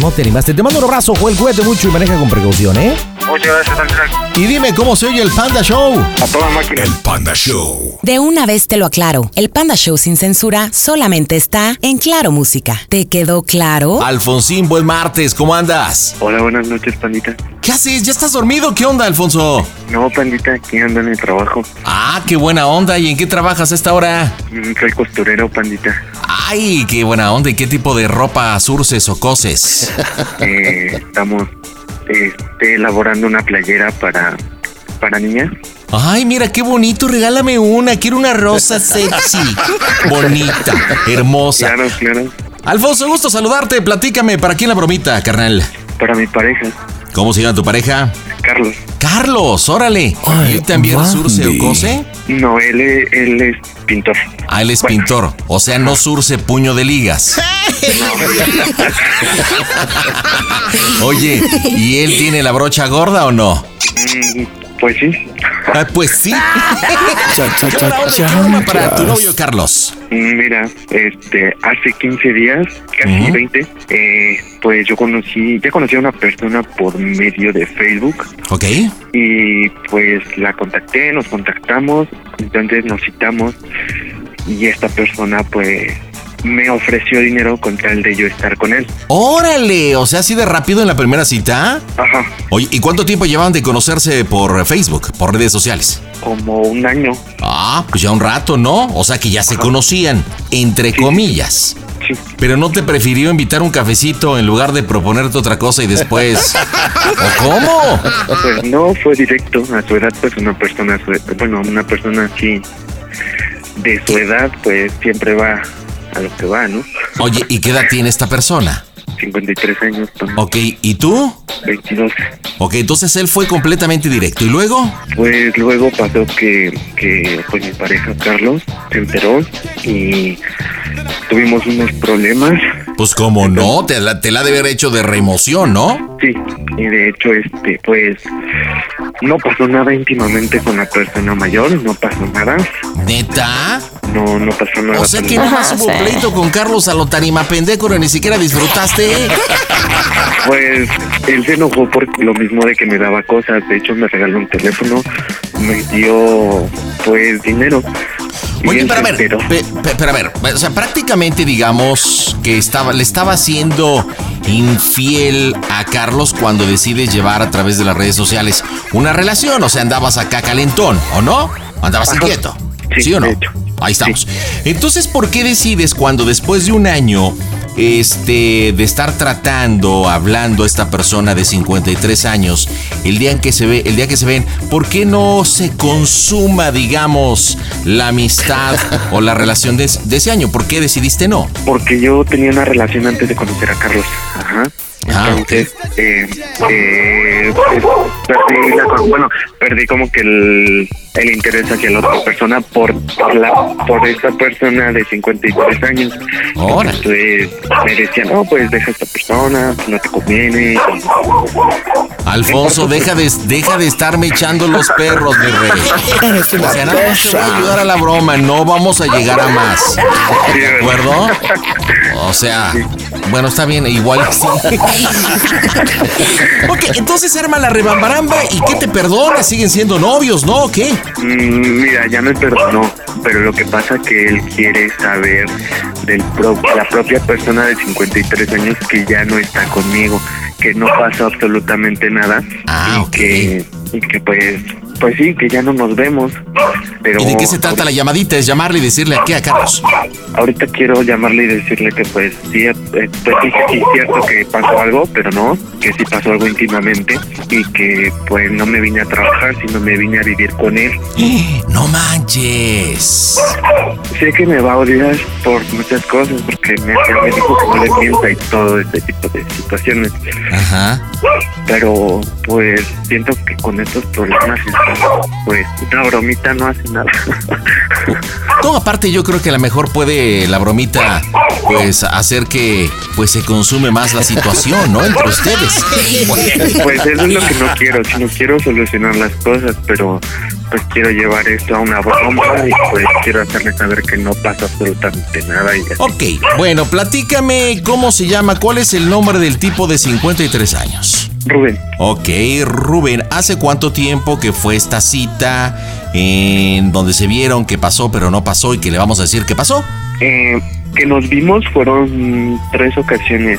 No te animaste. Te mando un abrazo, Joel. Cuídate mucho y maneja con precaución, ¿eh? Muchas gracias, Andrea. Y dime cómo se oye el Panda Show. A toda máquina. El Panda Show. De una vez te lo aclaro, el Panda Show sin censura solamente está en Claro Música. ¿Te quedó claro? Alfonsín, buen martes, ¿cómo andas? Hola, buenas noches, pandita. ¿Qué haces? ¿Ya estás dormido? ¿Qué onda, Alfonso? No, pandita, aquí ando en el trabajo. Ah, qué buena onda. ¿Y en qué trabajas a esta hora? Mm, Soy costurero, pandita. Ay, qué buena onda. ¿Y qué tipo de ropa surces o coses? Eh, estamos este, elaborando una playera para, para niñas. Ay, mira qué bonito. Regálame una. Quiero una rosa sexy. Bonita, hermosa. Claro, claro. Alfonso, gusto saludarte. Platícame, ¿para quién la bromita, carnal? Para mi pareja, ¿Cómo se llama tu pareja? Carlos. Carlos, órale. ¿Y él también surce o cose? No, él, es- él es pintor. Ah, él es pintor. O sea, no surce puño de ligas. Oye, ¿y él tiene la brocha gorda o no? Mm, pues sí. Ah, pues sí. ¿Qué qué para tu novio, Carlos? Mira, este, hace 15 días, casi Ujú. 20, eh, pues yo conocí, ya conocí a una persona por medio de Facebook. Ok. Y pues la contacté, nos contactamos, entonces nos citamos y esta persona pues me ofreció dinero con tal de yo estar con él. Órale, o sea, así de rápido en la primera cita. Ajá. Oye, ¿y cuánto tiempo llevaban de conocerse por Facebook, por redes sociales? Como un año. Ah, pues ya un rato, ¿no? O sea que ya se conocían, entre comillas. Pero no te prefirió invitar un cafecito en lugar de proponerte otra cosa y después. ¿O cómo? Pues no fue directo a su edad, pues una persona, su- bueno, una persona así de su edad, pues siempre va a lo que va, ¿no? Oye, ¿y qué edad tiene esta persona? 53 años. Ok, ¿y tú? 22. Ok, entonces él fue completamente directo. ¿Y luego? Pues luego pasó que, que pues mi pareja Carlos se enteró y tuvimos unos problemas. Pues como no, te la, te la ha de haber hecho de remoción, ¿no? Sí, y de hecho, este, pues no pasó nada íntimamente con la persona mayor, no pasó nada. ¿Neta? No, no pasó nada. O sea que pero- nomás hubo pleito con Carlos a lo tarima pendejo, ni siquiera disfrutaste. Pues él se enojó por lo mismo de que me daba cosas. De hecho, me regaló un teléfono, me dio pues dinero. Oye, pero a ver, pero a ver, o sea, prácticamente digamos que estaba, le estaba haciendo infiel a Carlos cuando decides llevar a través de las redes sociales una relación, o sea, andabas acá calentón, ¿o no? Andabas Ajá. inquieto, Sí, ¿sí o no? de hecho. Ahí estamos. Entonces, ¿por qué decides cuando después de un año este de estar tratando, hablando a esta persona de 53 años, el día en que se ve, el día que se ven, ¿por qué no se consuma, digamos, la amistad o la relación de, de ese año? ¿Por qué decidiste no? Porque yo tenía una relación antes de conocer a Carlos. Ajá. Entonces, eh, eh, pues, perdí la, bueno, perdí como que el, el interés hacia la otra persona por, por la, por esta persona de 53 años. Órale. Entonces me decían, no, pues deja a esta persona, no te conviene. Alfonso, deja de, deja de estarme echando los perros, mi rey. O sea, nada más te voy a ayudar a la broma, no vamos a llegar a más. ¿De acuerdo? O sea, bueno, está bien, igual sí. ok, entonces arma la rebambaramba y ¿qué te perdona? Siguen siendo novios, ¿no? ¿O qué? Mm, Mira, ya me perdonó, pero lo que pasa que él quiere saber del pro- la propia persona de 53 años que ya no está conmigo, que no pasó absolutamente nada Ah, y que y que pues pues sí, que ya no nos vemos. Pero ¿Y de qué se trata la llamadita? Es llamarle y decirle aquí a Carlos. ahorita quiero llamarle y decirle que pues sí, eh, pues sí, sí es cierto que pasó algo, pero no, que sí pasó algo íntimamente y que pues no me vine a trabajar, sino me vine a vivir con él. No manches. Sé que me va a odiar por muchas cosas, porque me, me dijo que no le mienta y todo este tipo de situaciones. Ajá. Pero pues siento que con estos problemas, pues una bromita no hace nada. No, aparte yo creo que a lo mejor puede la bromita pues hacer que pues se consume más la situación, ¿no? Entre ustedes. Pues eso es lo que no quiero, sino quiero solucionar las cosas, pero pues quiero llevar esto a una broma y pues quiero hacerle saber que no pasa absolutamente nada y. Ok, bueno, platícame cómo se llama, cuál es el nombre del tipo de 53 años. Rubén. Ok, Rubén, ¿hace cuánto tiempo que fue esta cita en donde se vieron que pasó pero no pasó y que le vamos a decir que pasó? Eh, que nos vimos fueron tres ocasiones.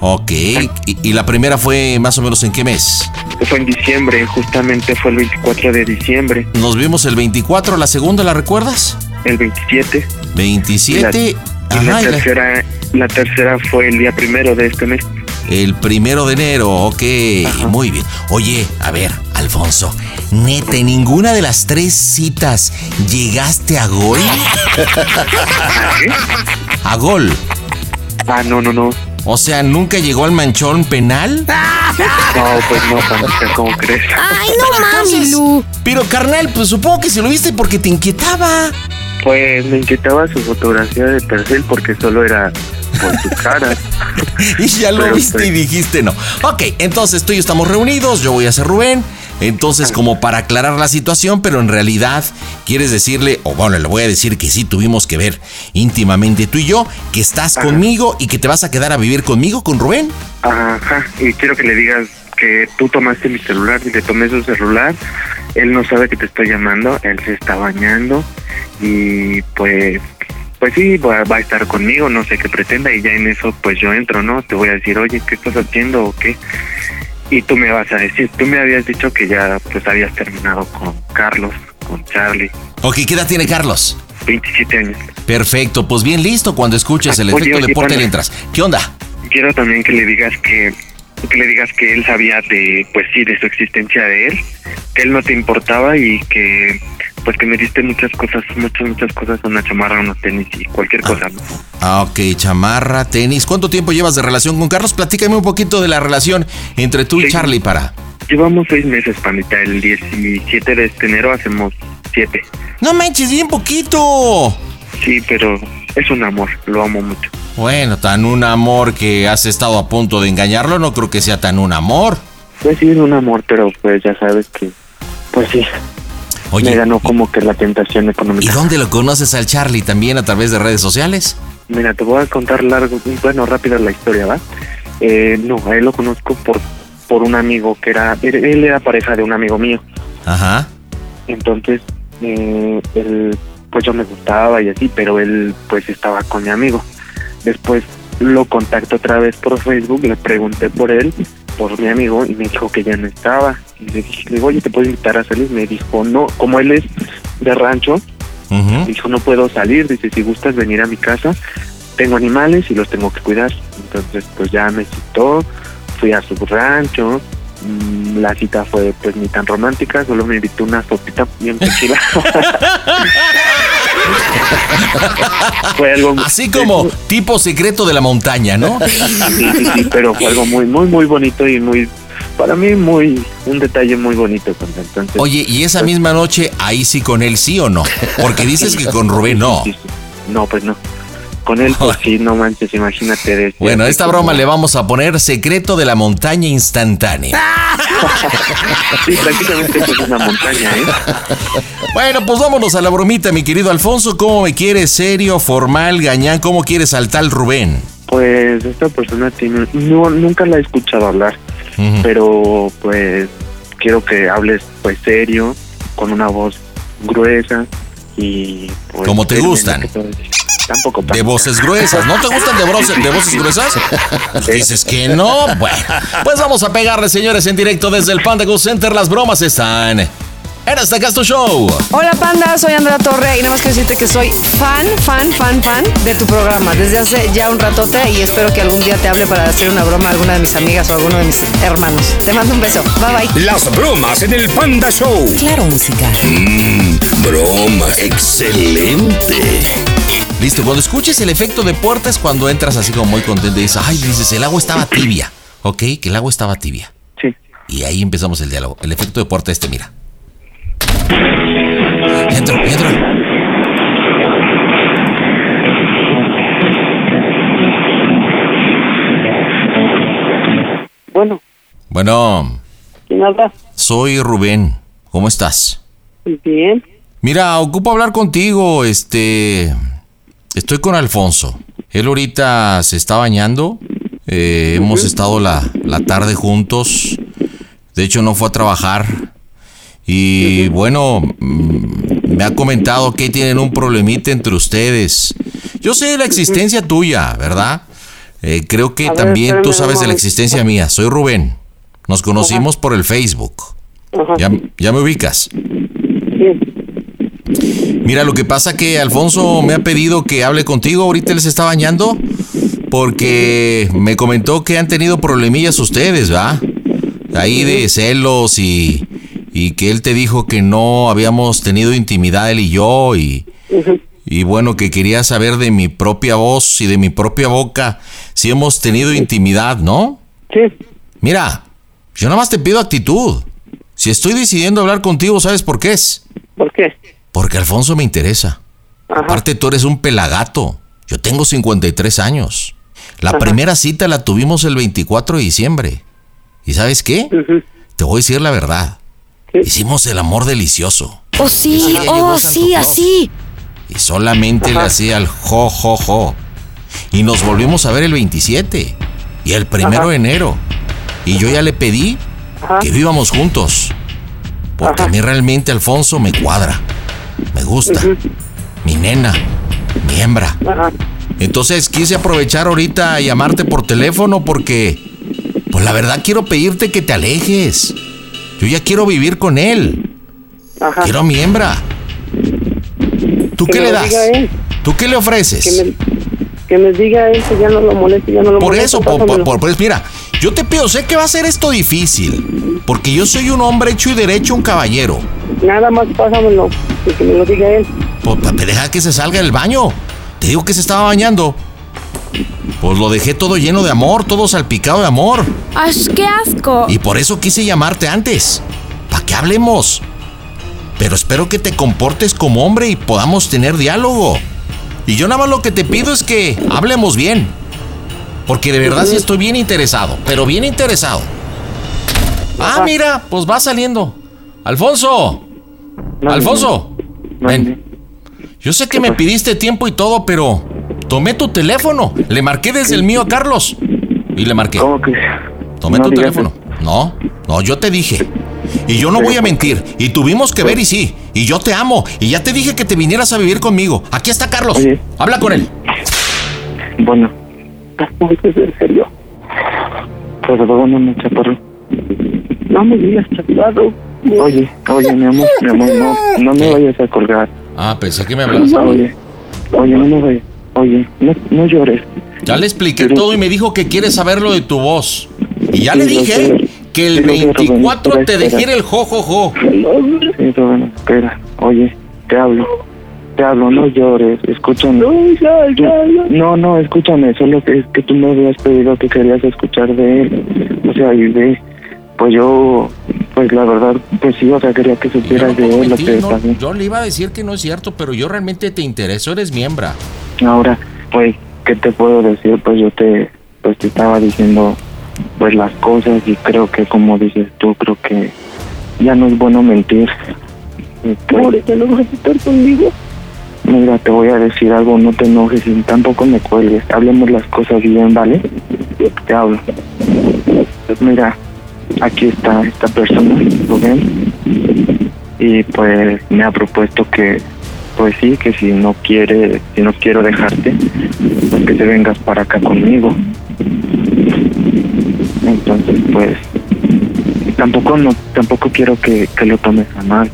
Ok, y, y la primera fue más o menos en qué mes? Fue en diciembre, justamente fue el 24 de diciembre. Nos vimos el 24, la segunda, ¿la recuerdas? El 27. 27. Y la, y la ajá, y la- tercera, la tercera fue el día primero de este mes. El primero de enero, ok, muy bien. Oye, a ver, Alfonso, neta, ¿en ninguna de las tres citas llegaste a gol? ¿A gol? Ah, no, no, no. O sea, ¿nunca llegó al manchón penal? No, pues no, ¿cómo crees? Ay, no mames, Lu. Pero carnal, pues supongo que se lo viste porque te inquietaba. Pues me inquietaba su fotografía de perfil porque solo era por su cara. Y ya lo Pero, viste pues- y dijiste no. Ok, entonces tú y yo estamos reunidos, yo voy a ser Rubén. Entonces, como para aclarar la situación, pero en realidad quieres decirle, o bueno, le voy a decir que sí tuvimos que ver íntimamente tú y yo, que estás conmigo y que te vas a quedar a vivir conmigo, con Rubén. Ajá, y quiero que le digas que tú tomaste mi celular y le tomé su celular. Él no sabe que te estoy llamando, él se está bañando y pues pues sí, va, va a estar conmigo, no sé qué pretenda y ya en eso pues yo entro, ¿no? Te voy a decir, oye, ¿qué estás haciendo o qué? Y tú me vas a decir, tú me habías dicho que ya pues habías terminado con Carlos, con Charlie, Ok, ¿qué edad tiene Carlos? 27 años. Perfecto, pues bien listo cuando escuches el Oye, efecto oye, deporte le entras. ¿Qué onda? Quiero también que le digas que que le digas que él sabía de pues sí de su existencia de él que él no te importaba y que pues que me diste muchas cosas, muchas, muchas cosas, una chamarra, unos tenis y cualquier cosa. ¿no? Ah, ok, chamarra, tenis. ¿Cuánto tiempo llevas de relación con Carlos? Platícame un poquito de la relación entre tú y Charlie para. Llevamos seis meses, panita. El 17 de este enero hacemos siete. No manches, bien poquito. Sí, pero es un amor, lo amo mucho. Bueno, tan un amor que has estado a punto de engañarlo, no creo que sea tan un amor. Pues sí, es un amor, pero pues ya sabes que, pues sí, Oye, me ganó como que la tentación ¿y económica. dónde lo conoces al Charlie? ¿También a través de redes sociales? Mira, te voy a contar largo, bueno, rápida la historia, ¿va? Eh, no, a él lo conozco por por un amigo que era, él, él era pareja de un amigo mío. Ajá. Entonces, eh, él, pues yo me gustaba y así, pero él pues estaba con mi amigo. Después lo contacto otra vez por Facebook, le pregunté por él, por mi amigo, y me dijo que ya no estaba. Y le dije, le digo, oye, ¿te puedo invitar a salir? Me dijo, no, como él es de rancho, me dijo, no puedo salir, dice, si gustas venir a mi casa, tengo animales y los tengo que cuidar. Entonces, pues ya me citó, fui a su rancho, mm, la cita fue pues ni tan romántica, solo me invitó una sopita bien tranquila. fue algo Así como tipo secreto de la montaña, ¿no? sí, sí, sí, pero fue algo muy, muy, muy bonito y muy, para mí muy, un detalle muy bonito. pues, Entonces, Oye, ¿y esa misma noche ahí sí con él sí o no? Porque dices que con Rubén no. no, pues no. Con él, pues sí, no manches, imagínate. De Bueno, a esta broma le vamos a poner secreto de la montaña instantánea. Sí, prácticamente es una montaña, ¿eh? Bueno, pues vámonos a la bromita, mi querido Alfonso. ¿Cómo me quieres? ¿Serio, formal, gañán? ¿Cómo quieres al tal Rubén? Pues esta persona tiene, no, nunca la he escuchado hablar, pero pues quiero que hables pues serio, con una voz gruesa y pues... Como te gustan. Que todo- Tampoco De voces gruesas. ¿No te gustan de, voces- de voces gruesas? Pues dices que no. Bueno, pues vamos a pegarle, señores, en directo desde el Panda Go Center. Las bromas están en este Casto Show. Hola Panda, soy Andrea Torre y nada más quiero decirte que soy fan, fan, fan, fan de tu programa desde hace ya un ratote y espero que algún día te hable para hacer una broma a alguna de mis amigas o a alguno de mis hermanos. Te mando un beso. Bye bye. Las bromas en el Panda Show. Claro, música. Mmm, bromas. Excelente. Listo, cuando escuches el efecto de puerta es cuando entras así como muy contento y dices, ay, dices, el agua estaba tibia. ¿Ok? Que el agua estaba tibia. Sí. Y ahí empezamos el diálogo. El efecto de puerta este, mira. Entro, entro. Bueno, Bueno, ¿quién habla? soy Rubén. ¿Cómo estás? Bien. Mira, ocupo hablar contigo. Este. Estoy con Alfonso. Él ahorita se está bañando. Eh, hemos estado la, la tarde juntos. De hecho, no fue a trabajar. Y bueno, mm, me ha comentado que tienen un problemita entre ustedes. Yo sé de la existencia tuya, ¿verdad? Eh, creo que ver, también tú sabes de la existencia mía. Soy Rubén. Nos conocimos por el Facebook. Ajá. ¿Ya, ya me ubicas? Mira, lo que pasa que Alfonso me ha pedido que hable contigo. Ahorita él se está bañando porque me comentó que han tenido problemillas ustedes, ¿va? Ahí de celos y, y que él te dijo que no habíamos tenido intimidad él y yo y, y bueno, que quería saber de mi propia voz y de mi propia boca si hemos tenido intimidad, ¿no? Sí. Mira, yo nada más te pido actitud. Si estoy decidiendo hablar contigo, ¿sabes por qué es? ¿Por qué? Porque Alfonso me interesa. Aparte, tú eres un pelagato. Yo tengo 53 años. La Ajá. primera cita la tuvimos el 24 de diciembre. ¿Y sabes qué? Te voy a decir la verdad. Hicimos el amor delicioso. Oh, sí, oh, sí, así. Y solamente le hacía el jo, jo, jo. Y nos volvimos a ver el 27. Y el primero Ajá. de enero. Y yo ya le pedí que vivamos juntos. Porque a mí realmente Alfonso me cuadra. Me gusta. Mi nena. Mi hembra. Entonces quise aprovechar ahorita a llamarte por teléfono porque, pues la verdad quiero pedirte que te alejes. Yo ya quiero vivir con él. Quiero a mi hembra. ¿Tú Que qué le das? ¿Tú qué le ofreces? Que me, que me diga él que ya no lo moleste, ya no lo Por moleste. eso, por, por- pues mira, Yo te pido, sé que va a ser esto difícil, porque yo soy un hombre hecho y derecho, un caballero. Nada más pásamelo, y que me lo diga él. Pues pa- deja que se salga del baño. Te digo que se estaba bañando. Pues lo dejé todo lleno de amor, todo salpicado de amor. ¡Ay, qué asco! Y por eso quise llamarte antes. Para que hablemos. Pero espero que te comportes como hombre y podamos tener diálogo. Y yo nada más lo que te pido es que hablemos bien. Porque de verdad sí estoy bien interesado, pero bien interesado. Ah, mira, pues va saliendo. Alfonso. Alfonso. Ven. Yo sé que me pidiste tiempo y todo, pero tomé tu teléfono. Le marqué desde el mío a Carlos. Y le marqué. ¿Cómo que? Tomé tu teléfono. No, no, yo te dije. Y yo no voy a mentir. Y tuvimos que ver y sí. Y yo te amo. Y ya te dije que te vinieras a vivir conmigo. Aquí está Carlos. Habla con él. Bueno, ¿Es en serio? perdóname, chaparro. No me digas, chaparro. Oye, oye, mi amor, mi amor, no, no me vayas a colgar. Ah, pensé que me hablabas. Oye, oye, no me vayas. Oye, no, no llores. Ya le expliqué todo y me dijo que quiere saber lo de tu voz. Y ya le Sí, lo dije que el Sí, lo sé, Rubén, 24 pero te dejé el jojojo. Sí, Rubén, espera. Oye, te hablo. Te hablo, no llores, escúchame. No, no, escúchame, solo que es que tú me habías pedido que querías escuchar de él. O sea, y de... Pues yo, pues la verdad, pues sí, o sea, quería que supieras de él lo que no, también. yo le iba a decir que no es cierto, pero yo realmente te intereso, eres miembro. Ahora, pues, ¿qué te puedo decir? Pues yo te, pues te estaba diciendo, pues las cosas y creo que como dices tú, creo que ya no es bueno mentir. Pues, Ahorita no vas a estar conmigo. Mira, te voy a decir algo, no te enojes y tampoco me cuelgues. Hablemos las cosas bien, ¿vale? Te hablo. Pues mira, aquí está esta persona, Rubén, y pues me ha propuesto que, pues sí, que si no quiere, si no quiero dejarte, pues que te vengas para acá conmigo. Entonces, pues, tampoco no, tampoco quiero que, que lo tomes a mal.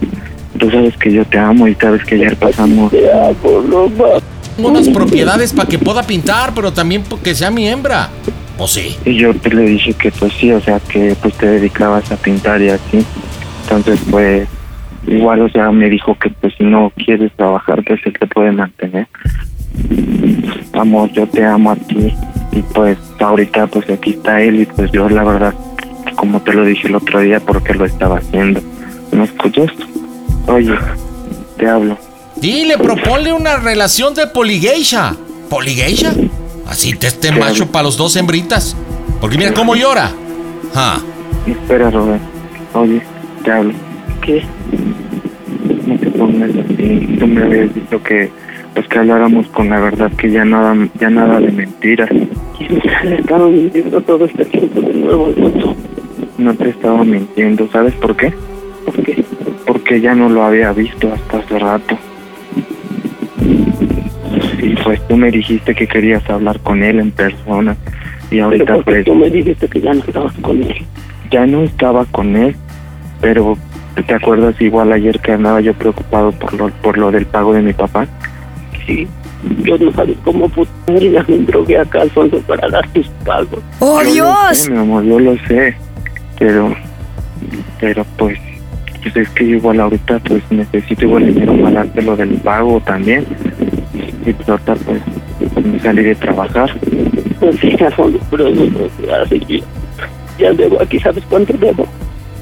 Tú sabes que yo te amo y sabes que ayer pasamos. Tengo unas propiedades para que pueda pintar, pero también que sea mi hembra. ¿O sí? Y yo te le dije que pues sí, o sea, que pues te dedicabas a pintar y así. Entonces, pues, igual, o sea, me dijo que pues si no quieres trabajar, pues él te puede mantener. Amor, yo te amo a ti. Y pues ahorita pues aquí está él y pues yo la verdad, como te lo dije el otro día, porque lo estaba haciendo. ¿Me escuchas? Oye, te hablo. Dile, proponle una relación de poligeisha. ¿Poligeisha? Así te esté macho para los dos hembritas. Porque mira cómo llora. Ah. Espera, Robert. Oye, te hablo. ¿Qué? No te pongas así. Tú me habías dicho que pues que habláramos con la verdad, que ya nada, ya nada de mentiras. Le estaba mintiendo todo este tiempo de nuevo. No te estaba mintiendo, ¿sabes por qué? ¿Por qué? Porque ya no lo había visto hasta hace rato. Y pues tú me dijiste que querías hablar con él en persona. Y ahorita Pero porque pues tú me dijiste que ya no estabas con él. ya no estaba con él, pero ¿te acuerdas igual ayer que andaba yo preocupado por lo, por lo del pago de mi papá? Sí, yo no sabía cómo puta madre me drogué acá, Alfonso, para dar tus pagos. ¡Oh, Yo lo Dios! sé, mi amor, yo lo sé, pero, pero pues, pues es que yo igual ahorita pues necesito igual dinero para darte lo del pago también. Y pues ahorita pues, me salí de trabajar. Pues sí, Alfonso, pero no, no, así que ya debo aquí, ¿sabes cuánto debo?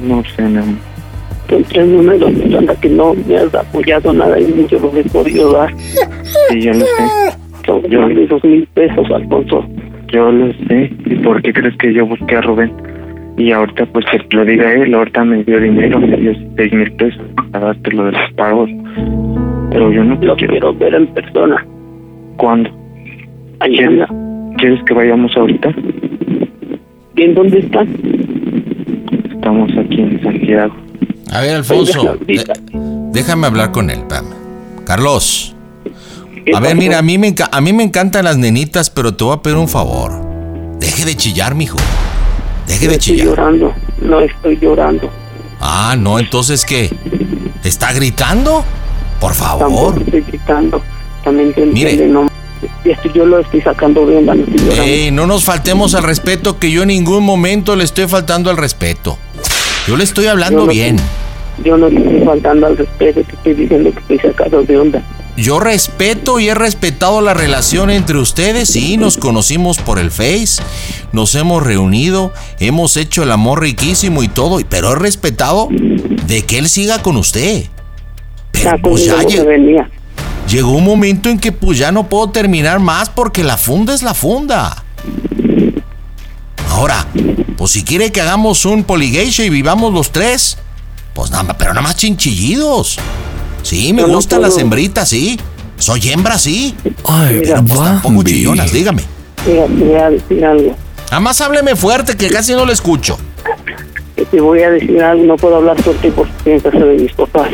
No sé, mi amor. Son tres números anda que no me has apoyado nada y ni yo lo he podido dar. Sí, yo lo sé. Son de dos mil pesos, Alfonso. Yo lo sé. ¿Y por qué crees que yo busqué a Rubén? Y ahorita, pues que lo diga él, ahorita me dio dinero, me dio seis mil pesos para darte lo de los pagos. Pero yo no te Lo quiero. quiero ver en persona. ¿Cuándo? Mañana. ¿Quieres que vayamos ahorita? ¿Y en dónde están? Estamos aquí en Santiago. A ver, Alfonso. de- déjame hablar con él, Pam. Carlos. A ver, mira, a mí, me a mí me encantan las nenitas, pero te voy a pedir un favor. Deje de chillar, mijo. Deje de Estoy chillar. llorando, no estoy llorando. Ah, no, entonces ¿qué? ¿Está gritando? Por favor. Tampoco estoy gritando. También te Mire. entiende, no esto yo lo estoy sacando de onda. no estoy llorando. Ey, no nos faltemos al respeto, que yo en ningún momento le estoy faltando al respeto. Yo le estoy hablando Yo no- bien. Yo no estoy faltando al respeto, te estoy diciendo que estoy sacado de onda. Yo respeto y he respetado la relación entre ustedes. Sí, nos conocimos por el Face, nos hemos reunido, hemos hecho el amor riquísimo y todo, pero he respetado de que él siga con usted. Pero pues ya conmigo no se lle- venía. llegó un momento en que pues ya no puedo terminar más porque la funda es la funda. Ahora, pues si quiere que hagamos un poligeisha y vivamos los tres, pues nada más, pero nada más chinchillidos. Sí, me no gustan las hembritas, sí. Soy hembra, sí. Ay, Mira, pues tampoco chillonas, dígame. Mira, te voy a decir algo. Nada más hábleme fuerte que casi no le escucho. Te voy a decir algo. No puedo hablar fuerte porque estoy en casa de mis papás.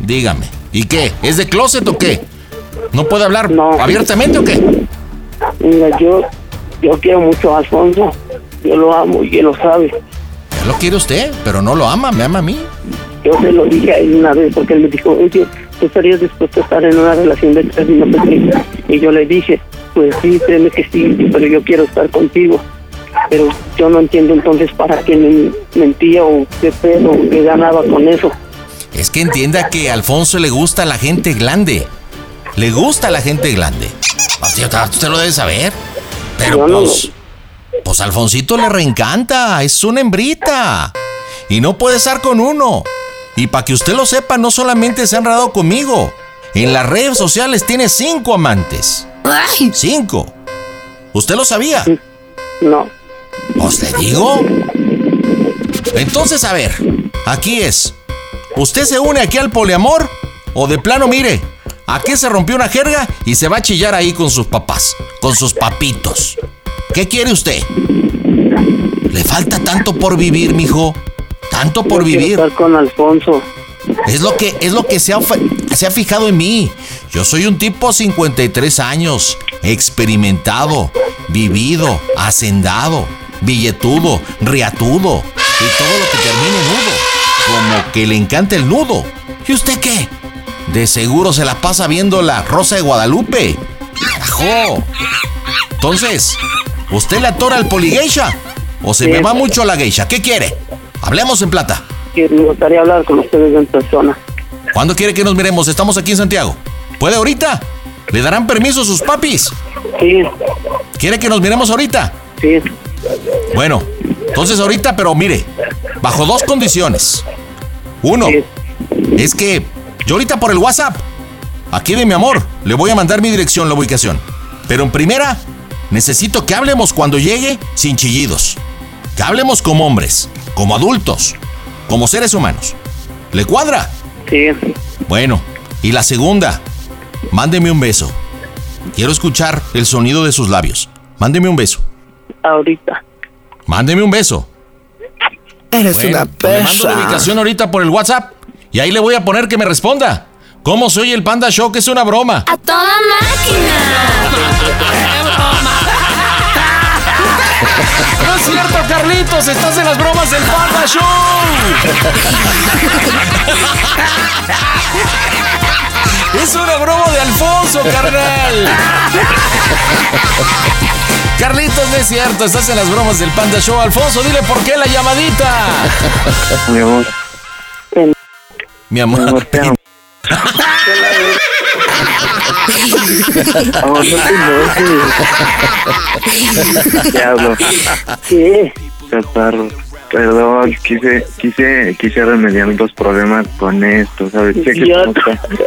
Dígame. ¿Y qué? ¿Es de closet o qué? ¿No puede hablar abiertamente o qué? Mira, yo, yo quiero mucho a Alfonso. Yo lo amo y él lo sabe. Ya lo quiere usted, pero no lo ama, me ama a mí. Yo se lo dije a él una vez porque él me dijo, oye, ¿tú estarías dispuesto a estar en una relación de tres qué?". Y yo le dije, pues sí, créeme que sí, pero yo quiero estar contigo. Pero yo no entiendo entonces para qué me mentía o qué pedo, o qué ganaba con eso. Es que entienda que a Alfonso le gusta la gente grande. Le gusta la gente grande. Hostia, usted lo debe saber. Pero pues. Pues Alfonsito le reencanta. Es una hembrita. Y no puede estar con uno. Y para que usted lo sepa, no solamente se ha enredado conmigo. En las redes sociales tiene cinco amantes. Cinco. ¿Usted lo sabía? No. ¿Os le digo? Entonces, a ver, aquí es. ¿Usted se une aquí al poliamor? ¿O de plano, mire, aquí se rompió una jerga y se va a chillar ahí con sus papás, con sus papitos? ¿Qué quiere usted? Le falta tanto por vivir, mijo. Tanto por Yo vivir. estar con Alfonso. Es lo que, es lo que se, ha, se ha fijado en mí. Yo soy un tipo 53 años, experimentado, vivido, hacendado, billetudo, riatudo y todo lo que termine nudo. Como que le encanta el nudo. ¿Y usted qué? De seguro se la pasa viendo la Rosa de Guadalupe. ¡Carajo! Entonces, ¿usted le atora al poligeisha? ¿O se me va mucho la geisha? ¿Qué quiere? Hablemos en plata. Que me gustaría hablar con ustedes en persona. ¿Cuándo quiere que nos miremos? Estamos aquí en Santiago. ¿Puede ahorita? ¿Le darán permiso sus papis? Sí. ¿Quiere que nos miremos ahorita? Sí. Bueno, entonces ahorita, pero mire, bajo dos condiciones. Uno, es que yo ahorita por el WhatsApp, aquí de mi amor, le voy a mandar mi dirección, la ubicación. Pero en primera, necesito que hablemos cuando llegue sin chillidos. Que hablemos como hombres, como adultos, como seres humanos. ¿Le cuadra? Sí. Bueno, y la segunda, mándeme un beso. Quiero escuchar el sonido de sus labios. Mándeme un beso. Ahorita. Mándeme un beso. Eres Bueno, pues Le mando la ubicación ahorita por el WhatsApp y ahí le voy a poner que me responda. ¿Cómo soy el Panda Show? Que es una broma. ¡A toda máquina! No es cierto, Carlitos, estás en las bromas del Panda Show. Es una broma de Alfonso, carnal. Carlitos, no es cierto, estás en las bromas del Panda Show. Alfonso, dile por qué la llamadita. Mi amor. Mi amor. te amo. Amor, no te hablo. ¿Qué? Chaparro. Perdón, quise, quise, quise remediar los problemas con esto, ¿sabes? Sé que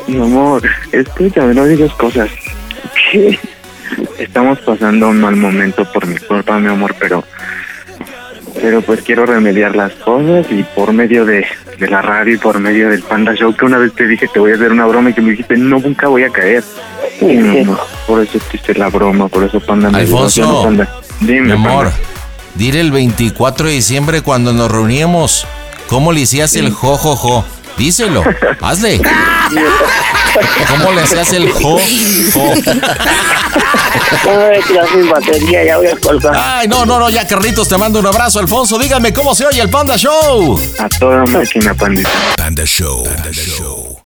Mi amor, escúchame, no digas cosas. ¿Qué? Estamos pasando un mal momento por mi culpa, mi amor, pero... Pero pues quiero remediar las cosas y por medio de, de la radio y por medio del Panda Show, que una vez te dije te voy a hacer una broma y que me dijiste no, nunca voy a caer. Amor, por eso te hice la broma, por eso Panda me Alfonso, ¿sí, Panda? Dime, Mi amor, Panda. dile el 24 de diciembre cuando nos reuníamos, ¿cómo le hacías el jo, jo, jo? Díselo, hazle. ¿Cómo le hacías el jo, jo? Batería, ya voy a colgar. Ay, no, no, no, ya Carlitos, te mando un abrazo. Alfonso, dígame cómo se oye el Panda Show. A toda máquina, pandita. Panda Show. Panda Show.